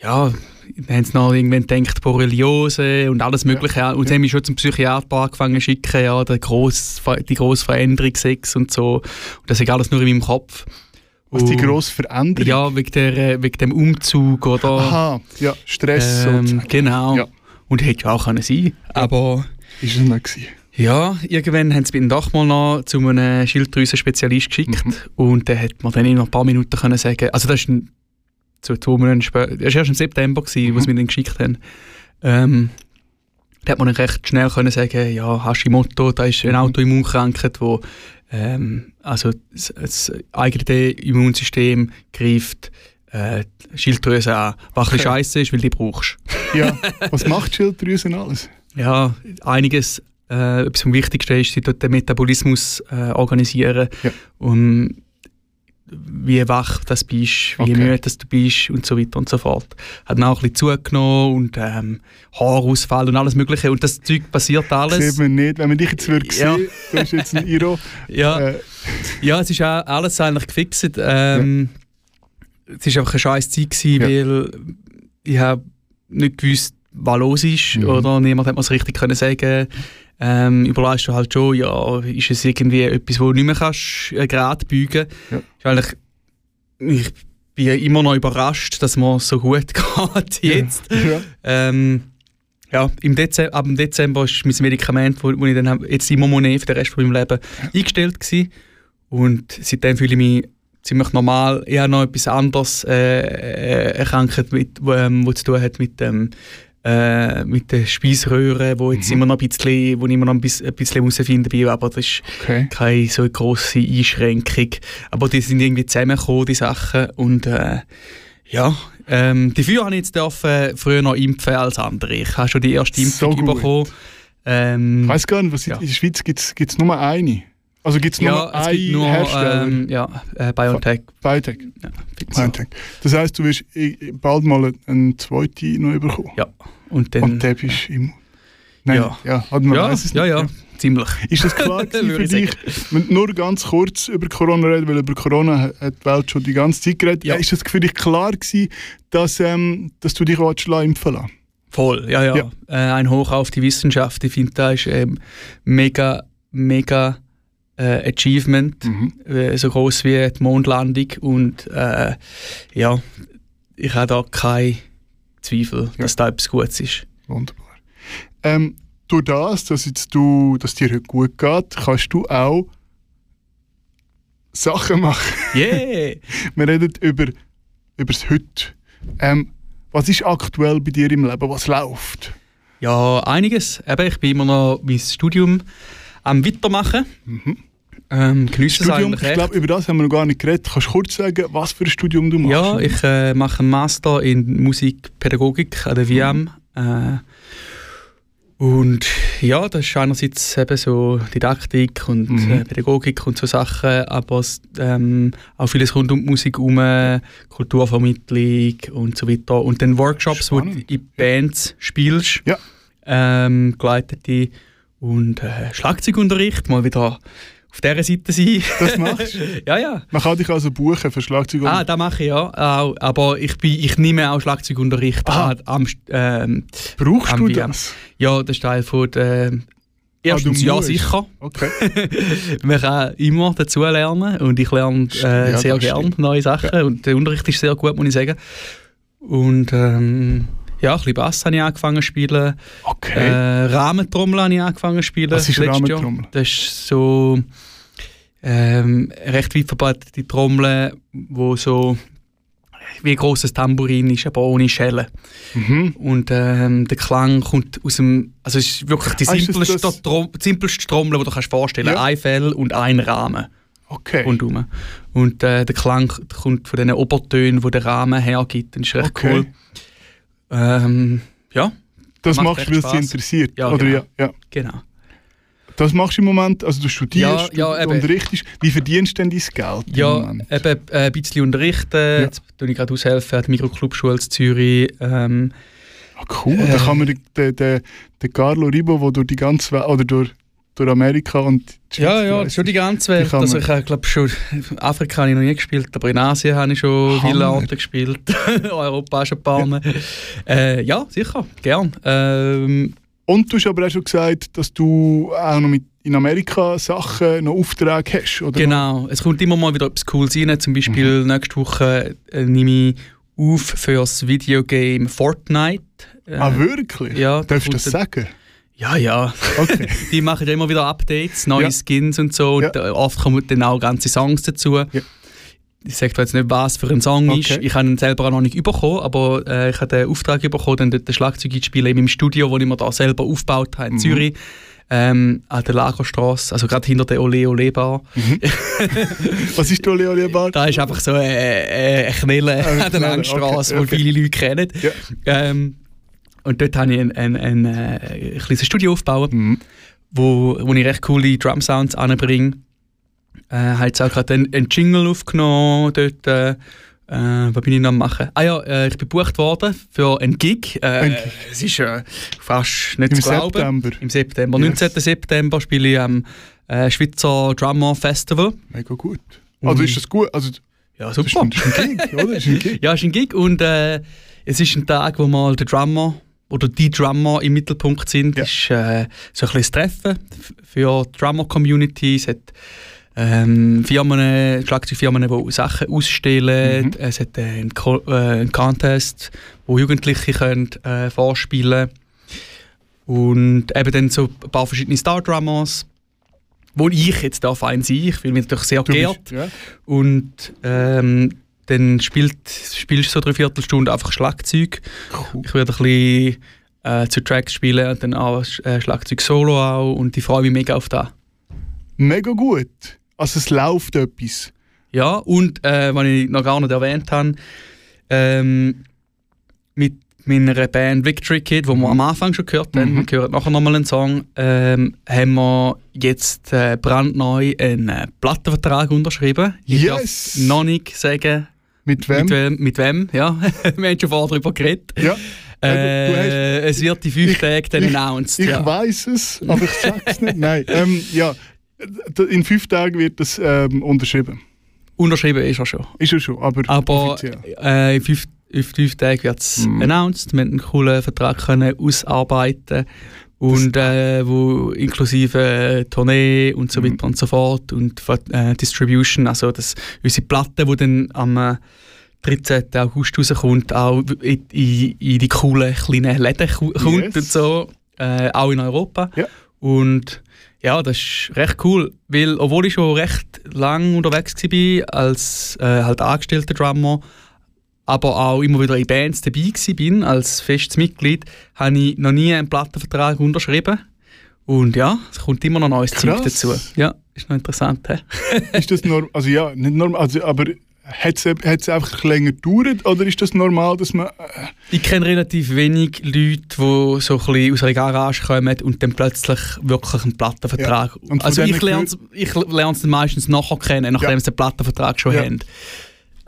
ja, dann haben sie noch irgendwann gedacht, Borreliose und alles Mögliche. Und sie haben mich schon zum Psychiater angefangen zu schicken, ja, der gross, die grosse Veränderung Sex und so. Und das ist alles nur in meinem Kopf. Was die Und- grosse Veränderung? Ja, wegen, der, äh, wegen dem Umzug oder. Aha, ja, Stress ähm, sozusagen. genau. Ja. Und hätte ja auch können sein Aber Ist es nicht gewesen. ja, irgendwann haben sie mich doch mal noch zu einem Schilddrüsen-Spezialist geschickt. Mhm. Und der hat mir dann in ein paar Minuten können sagen also das ist ein, so zwei Monate später, das war erst im September, gewesen, wo sie Mhm. mir dann geschickt haben. Ähm, da hat man dann recht schnell können sagen, ja, Hashimoto, da ist eine Mhm. Autoimmunkrankheit, wo ähm, also das, das eigene Immunsystem greift äh, Schilddrüse an, was Okay. scheiße ist, weil die brauchst. Ja, was macht Schilddrüse alles? Ja, einiges. Äh, etwas vom Wichtigsten ist, sie dort den Metabolismus äh, organisieren. Ja. Und wie wach das bist, wie Okay. müde das du bist und so weiter und so fort. Hat dann auch ein bisschen zugenommen und ähm, Haarausfall und alles mögliche. Und das Zeug passiert alles. Sieht man nicht. Wenn man dich jetzt würde Ja. sehen, du hast jetzt ein Iro. Ja, Äh, ja, es ist auch alles eigentlich gefixt. Ähm, Es war einfach eine scheiß Zeit, gewesen, Ja. weil ich habe nicht gewusst, was los ist. Mhm. Oder niemand hat mir es richtig können sagen ähm, überlegst du halt schon, ja, ist es irgendwie etwas, wo du nicht mehr kannst, äh, gerade beugen Ja. Ist eigentlich, Ich bin immer noch überrascht, dass mir so gut geht jetzt. ja. Ähm, ja, im Dezember, ab dem Dezember ist mein Medikament, wo, wo ich dann hab, jetzt immer nehmen für den Rest von meinem Leben, eingestellt gewesen. Und seitdem fühle ich mich ziemlich normal. Ich habe noch etwas anderes äh, äh, erkrankt, mit, ähm, wo zu tun hat mit dem äh, mit den Speiseröhren, wo jetzt immer noch ein bisschen, wo ich immer noch ein bisschen, ein bisschen herausfinden bin, aber das ist Okay. keine so grosse Einschränkung. Aber die sind irgendwie zusammengekommen, die Sachen. Und äh, ja, ähm, dafür habe ich jetzt dürfen, früher noch impfen als andere. Ich habe schon die erste So Impfung gut. bekommen. Ähm, Ich weiß gar nicht, was Ja. in der Schweiz gibt es nur eine. Also gibt es nur ja, es gibt nur Hersteller? ähm, ja, äh, BioNTech. Biotech. Ja. Biotech. Das heisst, du wirst eh- bald mal einen zweiten noch bekommen. Ja, und dann Und der bist im Nein, Ja. ja, hat man Ja, ja, ja, ziemlich. Ist das klar für ich dich? Wenn du nur ganz kurz über Corona reden, weil über Corona hat die Welt schon die ganze Zeit geredet. Ja. Ist das für dich klar gewesen, dass, ähm, dass du dich lassen impfen lassen? Voll, ja, ja. Ja. Äh, ein Hoch auf die Wissenschaft. Ich finde, das ist ähm, mega, mega äh, Achievement. Mhm. Äh, so groß wie die Mondlandung. Und äh, ja, ich habe da keinen Zweifel, dass da etwas Gutes ist. Wunderbar. Ähm, durch das, dass, jetzt du, dass dir heute gut geht, kannst du auch Sachen machen. Yeah! Wir reden über, über das Heute. Ähm, was ist aktuell bei dir im Leben? Was läuft? ja, einiges. Eben, ich bin immer noch mein Studium am Weitermachen. Ähm, Mhm. Studium, ich glaube, über das haben wir noch gar nicht geredet. Kannst du kurz sagen, was für ein Studium du machst? Ja, ich äh, mache einen Master in Musikpädagogik an der WM. Äh, und ja, das ist einerseits eben so Didaktik und Mhm. äh, Pädagogik und so Sachen, aber ähm, auch vieles rund um die Musik herum, Kulturvermittlung und so weiter. Und dann Workshops, wo du Spannend. in Bands spielst, Ja. ähm, geleitete und äh, Schlagzeugunterricht, mal wieder auf dieser Seite sein. Das machst du? ja, ja. Man kann dich also buchen für Schlagzeug. Ah, das mache ich ja. Auch, aber ich, bin, ich nehme auch Schlagzeugunterricht an, am, ähm, Brauchst am du das? Ja, das ist Teil von der. Erstens, ja, musst. sicher. Okay. Man kann immer dazu lernen und ich lerne äh, ja, sehr gerne neue Sachen und der Unterricht ist sehr gut, muss ich sagen. Und ähm, ja, ein bisschen Bass habe ich angefangen zu spielen. Okay. Äh, Rahmentrommel habe ich angefangen zu spielen. Was ist letztes Jahr. Rahmentrommel? Das ist so ähm, recht weit verbreitete Trommel, wo so wie ein grosses Tambourin ist, aber ohne Schelle. mhm. Und ähm, der Klang kommt aus dem, also es ist wirklich die Ah, das simpelste, das- Trom die simpelste Trommel, die du kannst vorstellen Ja. Ein Fell und ein Rahmen Okay. rundherum. Und äh, der Klang kommt von den Obertönen, die der Rahmen hergibt. Das ist recht Okay. cool. Ähm, ja, das macht machst du, weil es dich interessiert. Ja, Oder genau. ja, ja. genau. Das machst du im Moment, also du studierst, Ja, ja, du unterrichtest. Wie verdienst du denn dein Geld Ja, eben äh, ein bisschen unterrichten. Jetzt tue ich gerade aushelfen an der Mikroclubschule in Zürich. Ähm, Ah, cool, da äh, kann man den, den, den, den Carlo Ribo, der durch die ganze Welt, oder durch, durch Amerika und die ja, Schweiz ja, gereist schon die ganze Welt. Die Also ich glaube schon, Afrika habe ich noch nie gespielt, aber in Asien habe ich schon Hammer. viele Orte gespielt. Europa auch schon ein paar Mal. Äh, ja, sicher, gern. Ähm, Und du hast aber auch schon gesagt, dass du auch noch mit in Amerika Sachen, noch Aufträge hast, oder? genau, es kommt immer mal wieder etwas Cooles rein. Zum Beispiel Mhm. nächste Woche äh, nehme ich auf für das Videogame Fortnite. Äh, Ah, wirklich? Ja, da Darfst du das sagen? Ja, ja. Okay. Die machen ja immer wieder Updates, neue Ja. Skins und so. Ja. Und äh, oft kommen dann auch ganze Songs dazu. Ich sage jetzt nicht, was für ein Song ist. Okay. Ich habe ihn selber auch noch nicht bekommen, aber äh, ich habe den Auftrag bekommen, dann dort den Schlagzeug zu spielen in meinem Studio, das ich mir da selber aufgebaut habe in Mhm. Zürich. Ähm, an der Lagerstraße, also gerade hinter der Ole Ole Bar. Was ist du, Leo Liebar? Da ist einfach so eine, eine Knelle an der Langstraße, okay, die okay. viele Leute kennen. Ja. Ähm, und dort habe ich ein, ein, ein, äh, ein kleines Studio aufgebaut Mhm. wo, wo ich recht coole Drum-Sounds anbringe. Äh, habe jetzt auch gerade einen, einen Jingle aufgenommen dort. Äh, äh, was bin ich noch am machen? Ah ja, äh, ich bin gebucht worden für einen Gig. Äh. Es ist äh, fast nicht Im zu glauben. September. Im September. Yes. 19. September spiele ich am äh, Schweizer Drummer Festival. Mega gut. Also ist das gut? Also, Ja, das ist super. ein, das ist ein Gig, oder? Ist ein Gig. Ja, es ist ein Gig und äh, es ist ein Tag, wo mal der Drummer oder die Drummer im Mittelpunkt sind. Ja. Ist äh, so ein bisschen Treffen für die Drummer-Community. Es hat ähm, Firmen, Schlagzeugfirmen, die Sachen ausstellen. Mhm. Es hat äh, einen, Co äh, einen Contest, wo Jugendliche können, äh, vorspielen Und eben dann so ein paar verschiedene Star-Drummers, wo ich jetzt darf ein sein. Ich fühle mich natürlich sehr Du geehrt. bist, ja. Und ähm, dann spielt, spielst du so drei Viertelstunde einfach Schlagzeug. Cool. Ich werde ein bisschen äh, zu Tracks spielen und dann auch äh, Schlagzeug solo auch und ich freue mich mega auf das. Mega gut. Also es läuft etwas. Ja, und äh, was ich noch gar nicht erwähnt habe, ähm, mit meiner Band Victory Kid, wo wir am Anfang schon gehört haben, Mhm. wir hören nachher nochmal einen Song, ähm, haben wir jetzt äh, brandneu einen äh, Plattenvertrag unterschrieben. Ich Yes! darf noch nicht sagen, Mit wem? Mit wem? Mit wem? Ja, wir haben schon vorher darüber geredet. Ja. Äh, du hast- es wird in fünf Ich- Tagen dann ich- announced. Ich ja. weiß es, aber ich sag's nicht. Nein. Ähm, ja, in fünf Tagen wird das ähm, unterschrieben. Unterschrieben ist er schon. Ist ja schon, aber, Aber offiziell. äh, in fünf, in fünf Tagen wird es Mhm. announced. Wir haben einen coolen Vertrag können ausarbeiten und äh, wo inklusive äh, Tournee und so Mhm. weiter und so fort und äh, Distribution, also das, unsere Platte, die dann am äh, 13. August rauskommt, auch in, in, in die coolen kleinen Läden kommt Yes. und so, äh, auch in Europa. Ja. Und ja, das ist recht cool, weil obwohl ich schon recht lang unterwegs war als äh, halt angestellter Drummer, aber auch immer wieder in Bands dabei bin als festes Mitglied, habe ich noch nie einen Plattenvertrag unterschrieben. Und ja, es kommt immer noch neues Zeug dazu. Ja, ist noch interessant. He? Ist das normal? Also ja, nicht normal, also, aber hat es einfach länger gedauert oder ist das normal, dass man... Äh, Ich kenne relativ wenig Leute, die so ein aus einer Garage kommen und dann plötzlich wirklich einen Plattenvertrag. Ja. Also ich lerne es meistens nachher kennen, nachdem Ja. sie den Plattenvertrag schon Ja. haben.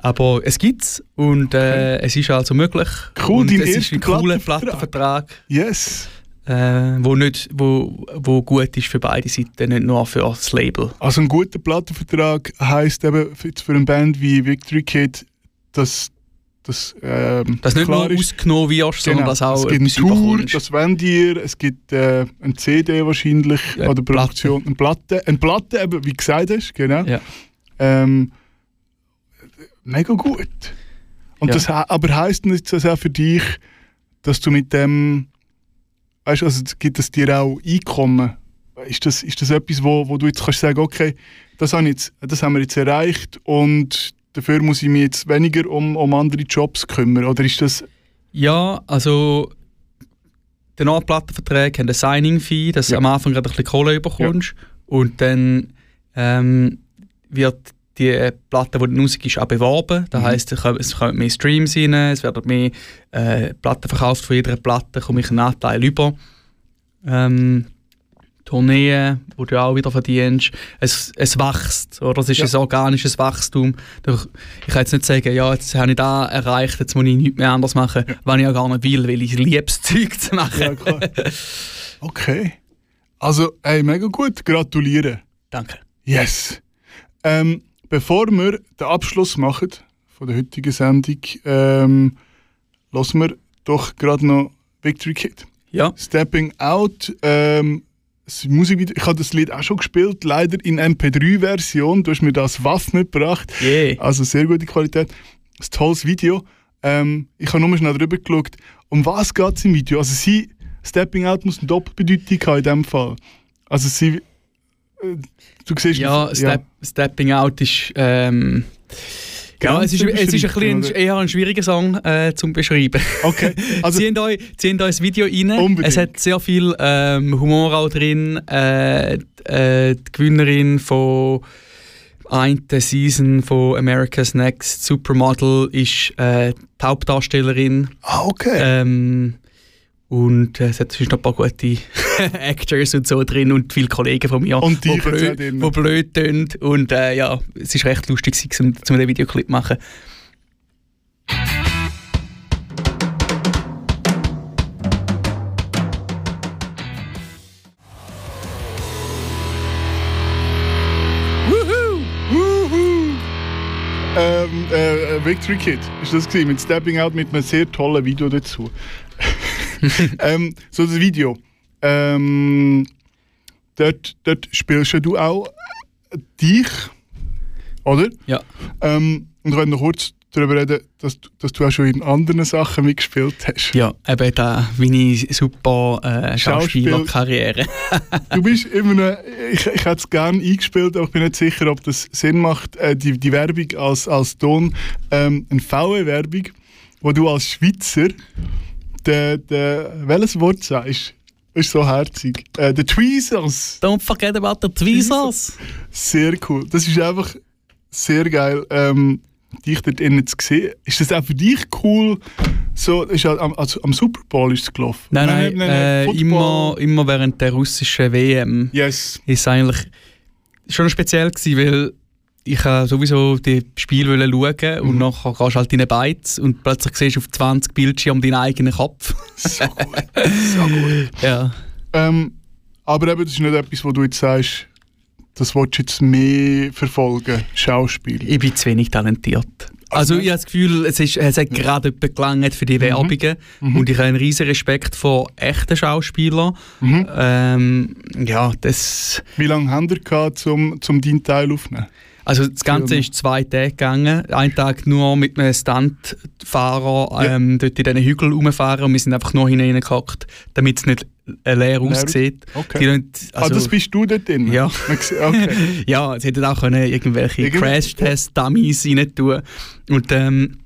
Aber es gibt es und äh, es ist also möglich. Cool, und es ist ein cooler Plattenvertrag. Yes. äh, wo, nicht, wo, wo gut ist für beide Seiten, nicht nur für das Label. Also ein guter Plattenvertrag heisst eben für, eine Band wie Victory Kid, dass das ähm, Dass nicht nur ist, ausgenommen wirst, sondern Genau. dass auch es gibt eine Tour, das wollt ihr, es gibt äh, eine CD wahrscheinlich, Ja, oder Produktion, eine Platte. Eine Platte, eben, wie gesagt hast, genau. Ja. Ähm, mega gut. Und Ja. das aber heisst nicht das auch für dich, dass du mit dem, weißt du, also gibt es dir auch Einkommen? Ist das, ist das etwas, wo, wo du jetzt kannst sagen, okay, das, habe jetzt, das haben wir jetzt erreicht und dafür muss ich mich jetzt weniger um, um andere Jobs kümmern? Oder ist das Ja, also die neuen Plattenverträge haben eine Signing-Fee, dass Ja. du am Anfang gerade ein bisschen Kohle bekommst. Und dann ähm, wird die Platte, die dann rausgeht, auch beworben. Das Mhm. heisst, es kommen- mehr Streams rein, es werden mehr äh, Platten verkauft. Von jeder Platte komme ich einen Anteil über. Ähm, Tourneen, wo du auch wieder verdienst. Es, es wächst, oder? Es ist Ja. ein organisches Wachstum. Ich kann jetzt nicht sagen, ja, jetzt habe ich da erreicht, jetzt muss ich nichts mehr anders machen, was ich ja gar nicht will, weil ich liebe das Zeug zu machen. Ja. Okay. Also, ey, mega gut. Gratuliere. Danke. Yes. Ähm, bevor wir den Abschluss machen von der heutigen Sendung, ähm, lassen wir doch gerade noch Victory Kid. Ja, Stepping Out. Ähm, Musikvideo, ich habe das Lied auch schon gespielt, leider in MP3-Version. Du hast mir das Waff mitgebracht. yeah. Also sehr gute Qualität. Ein tolles Video. Ähm, ich habe nur schnell drüber geschaut. Um was geht es im Video? Also sie, Stepping Out muss eine Doppelbedeutung haben in dem Fall. Also sie, du siehst... Ja, Step, Stepping Out ist. Ähm, ja, es ist, es ist ein bisschen, eher ein schwieriger Song äh, zum Beschreiben. Okay, also zieht euch, zieht euch das Video rein. Unbedingt. Es hat sehr viel ähm, Humor auch drin. Äh, äh, die Gewinnerin von einer Season von America's Next Supermodel ist äh, die Hauptdarstellerin. ah, okay. Ähm, und äh, es hat sonst noch ein paar gute Actors und so drin und viele Kollegen von mir, Und die auch blöd, wo blöd tun. Und äh, ja, es ist recht lustig, um, um den Videoclip zu machen. Ähm, äh, äh, Victory Kid ist das gewesen, mit Stepping Out mit einem sehr tollen Video dazu. ähm, so das Video. Ähm, dort, dort spielst du auch dich, oder? Ja. Ähm, und wollte noch kurz darüber reden, dass, du- dass du auch schon in anderen Sachen mitgespielt hast. Ja, eben da meine super äh, Schauspiel- Schauspielerkarriere. Du bist immer eine, ich, ich hätte es gerne eingespielt, aber ich bin nicht sicher, ob das Sinn macht, äh, die, die Werbung als, als Ton, ähm, eine VW-Werbung, wo du als Schweizer der, der, welches Wort sagst, ist so herzig. Äh, der Tweezers. Don't forget about the tweezers. Sehr cool. Das ist einfach sehr geil, ähm, dich dort innen zu sehen. Ist das auch für dich cool? So, ist ja am, also, am Super Bowl ist es gelaufen. Nein, nein, äh, Football. immer, immer während der russischen WM Yes. ist eigentlich schon speziell gewesen, weil ich kann sowieso die Spiele schauen und Mhm. nachher gehst du halt in den Beiz und plötzlich siehst du auf 20 Bildschirmen deinen eigenen Kopf. So gut. so gut. ja. Ähm, aber eben, das ist nicht etwas, wo du jetzt sagst, das willst du jetzt mehr verfolgen, Schauspiel. Ich bin zu wenig talentiert. Also ich habe das Gefühl, es, ist, es hat gerade etwas gelangt für die Mhm. Werbungen und ich habe einen riesen Respekt vor echten Schauspielern. Mhm. Ähm, ja, das... Wie lange haben ihr gehabt, zum, zum deinen Teil aufzunehmen? Also das Ganze ist zwei Tage gegangen. Einen Tag nur mit einem Stuntfahrer Ja. ähm, dort in diesen Hügeln rumfahren und wir sind einfach nur hineingehackt, damit es nicht leer Leer aussieht. Okay. Die lassen- ah, das bist du dort drin? Ja. Okay. ja, es hätten auch können irgendwelche Irgendw- Crash-Test-Dummies rein tun Und ähm,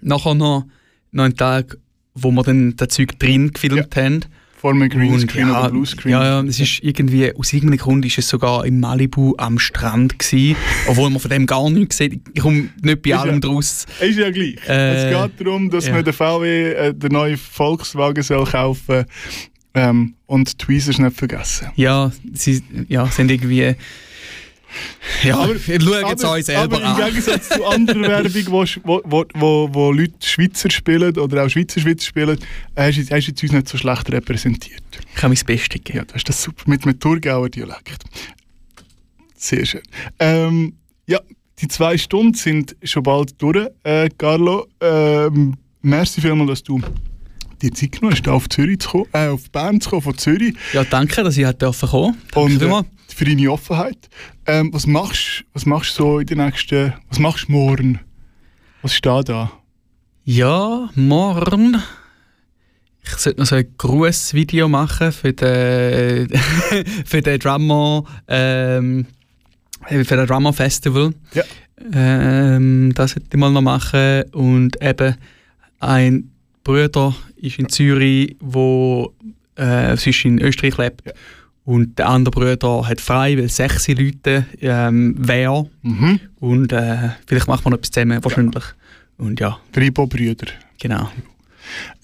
nachher noch, noch einen Tag, wo wir dann das Zeug drin gefilmt haben. Vor einem Greenscreen ja, oder Bluescreen. Ja, ja, es ist irgendwie, aus irgendeinem Grund ist es sogar in Malibu am Strand gewesen, obwohl man von dem gar nichts sieht. Ich komme nicht bei Ist allem ja- draus. Ist ja gleich. Äh, es geht darum, dass ja. man den VW, äh, den neuen Volkswagen soll kaufen ähm, und die Tweezers nicht vergessen. Ja, sie ja, sind irgendwie... Ja, Aber- wir schauen jetzt aber, euch selber aber im an. Gegensatz zu anderen Werbung, wo, wo, wo, wo, Leute Schweizer spielen oder auch Schweizer Schweizer spielen, hast du hast jetzt uns nicht so schlecht repräsentiert. Ich kann mein Bestes geben. Ja, das ist das super. Mit einem Thurgauer Dialekt. Sehr schön. Ähm, ja, die zwei Stunden sind schon bald durch, äh, Carlo. Ähm, merci vielmals, dass du dir Zeit genommen hast, auf Zürich zu kommen, äh, auf Bern zu kommen, von Zürich. Ja, danke, dass ich halt dürfen kommen. Und äh, für deine Offenheit. Ähm, was machst was machst du so in den nächsten, was machst du morgen? Was steht da? Ja, morgen. Ich sollte noch so ein Grußvideo machen für den, für den Drummer, ähm, für den Drummer Festival. Ja. Ähm, das sollte ich mal noch machen. Und eben ein Bruder ist in Zürich, wo äh, sonst in Österreich lebt. Ja. Und der andere Bruder hat frei, weil sechs Leute ähm, wären. Mhm. Und äh, vielleicht machen wir noch etwas zusammen, wahrscheinlich. Und ja, Gribo-Brüder. genau.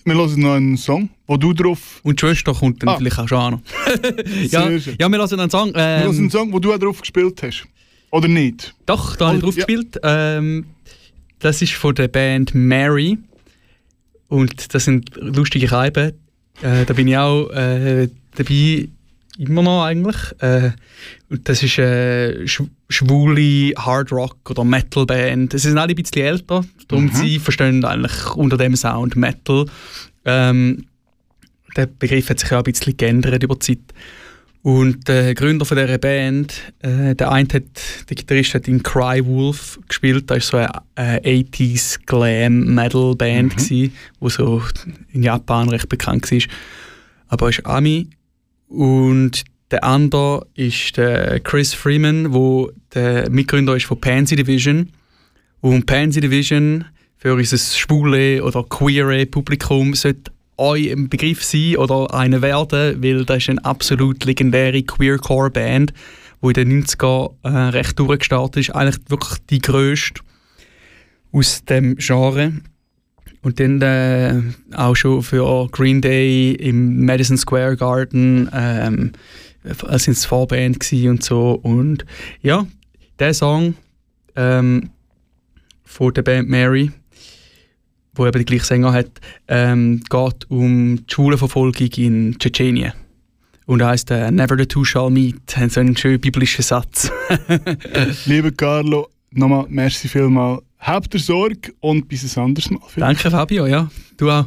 Wir hören noch einen Song, wo du drauf... Und die Schwester kommt dann Ah. vielleicht auch schon an. ja, schön. ja, wir lassen einen Song. Wir hören einen Ähm, Song, wo du auch drauf gespielt hast. Oder nicht? doch, da habe ich Oh, drauf ja. gespielt. Ähm, das ist von der Band Mary. Und das sind lustige Reiben. Äh, da bin ich auch äh, dabei, immer noch eigentlich. Äh, und das ist eine sch schwule Hard Rock oder Metal Band. Sie sind alle ein bisschen älter, darum Mhm. sie verstehen eigentlich unter dem Sound Metal. Ähm, der Begriff hat sich auch ein bisschen geändert über die Zeit. Und der Gründer von dieser Band, äh, der eine hat, der Gitarrist hat in Cry Wolf gespielt, das war so eine äh, 80s Glam Metal Band, Mhm. wo so in Japan recht bekannt war. Aber er ist Ami. Und der andere ist der Chris Freeman, wo der Mitgründer ist von Pansy Division. Und Pansy Division für unser schwule oder queere Publikum sollte euch ein Begriff sein oder eine werden, weil das ist eine absolut legendäre Queercore-Band, die in den 90er äh, recht durchgestartet ist. Eigentlich wirklich die grösste aus dem Genre. Und dann äh, auch schon für Green Day im Madison Square Garden ähm, als sind es Vorband und so. Und ja, der Song ähm, von der Band Mary, wo eben den gleichen Sänger hat, ähm, geht um die Schwulenverfolgung in Tschetschenien. Und heißt äh, Never the two shall meet. Haben so einen schönen biblischen Satz. Lieber Carlo, nochmal merci vielmals. Habt ihr Sorge und bis ein anderes Mal. Danke Fabio, ja. Du auch.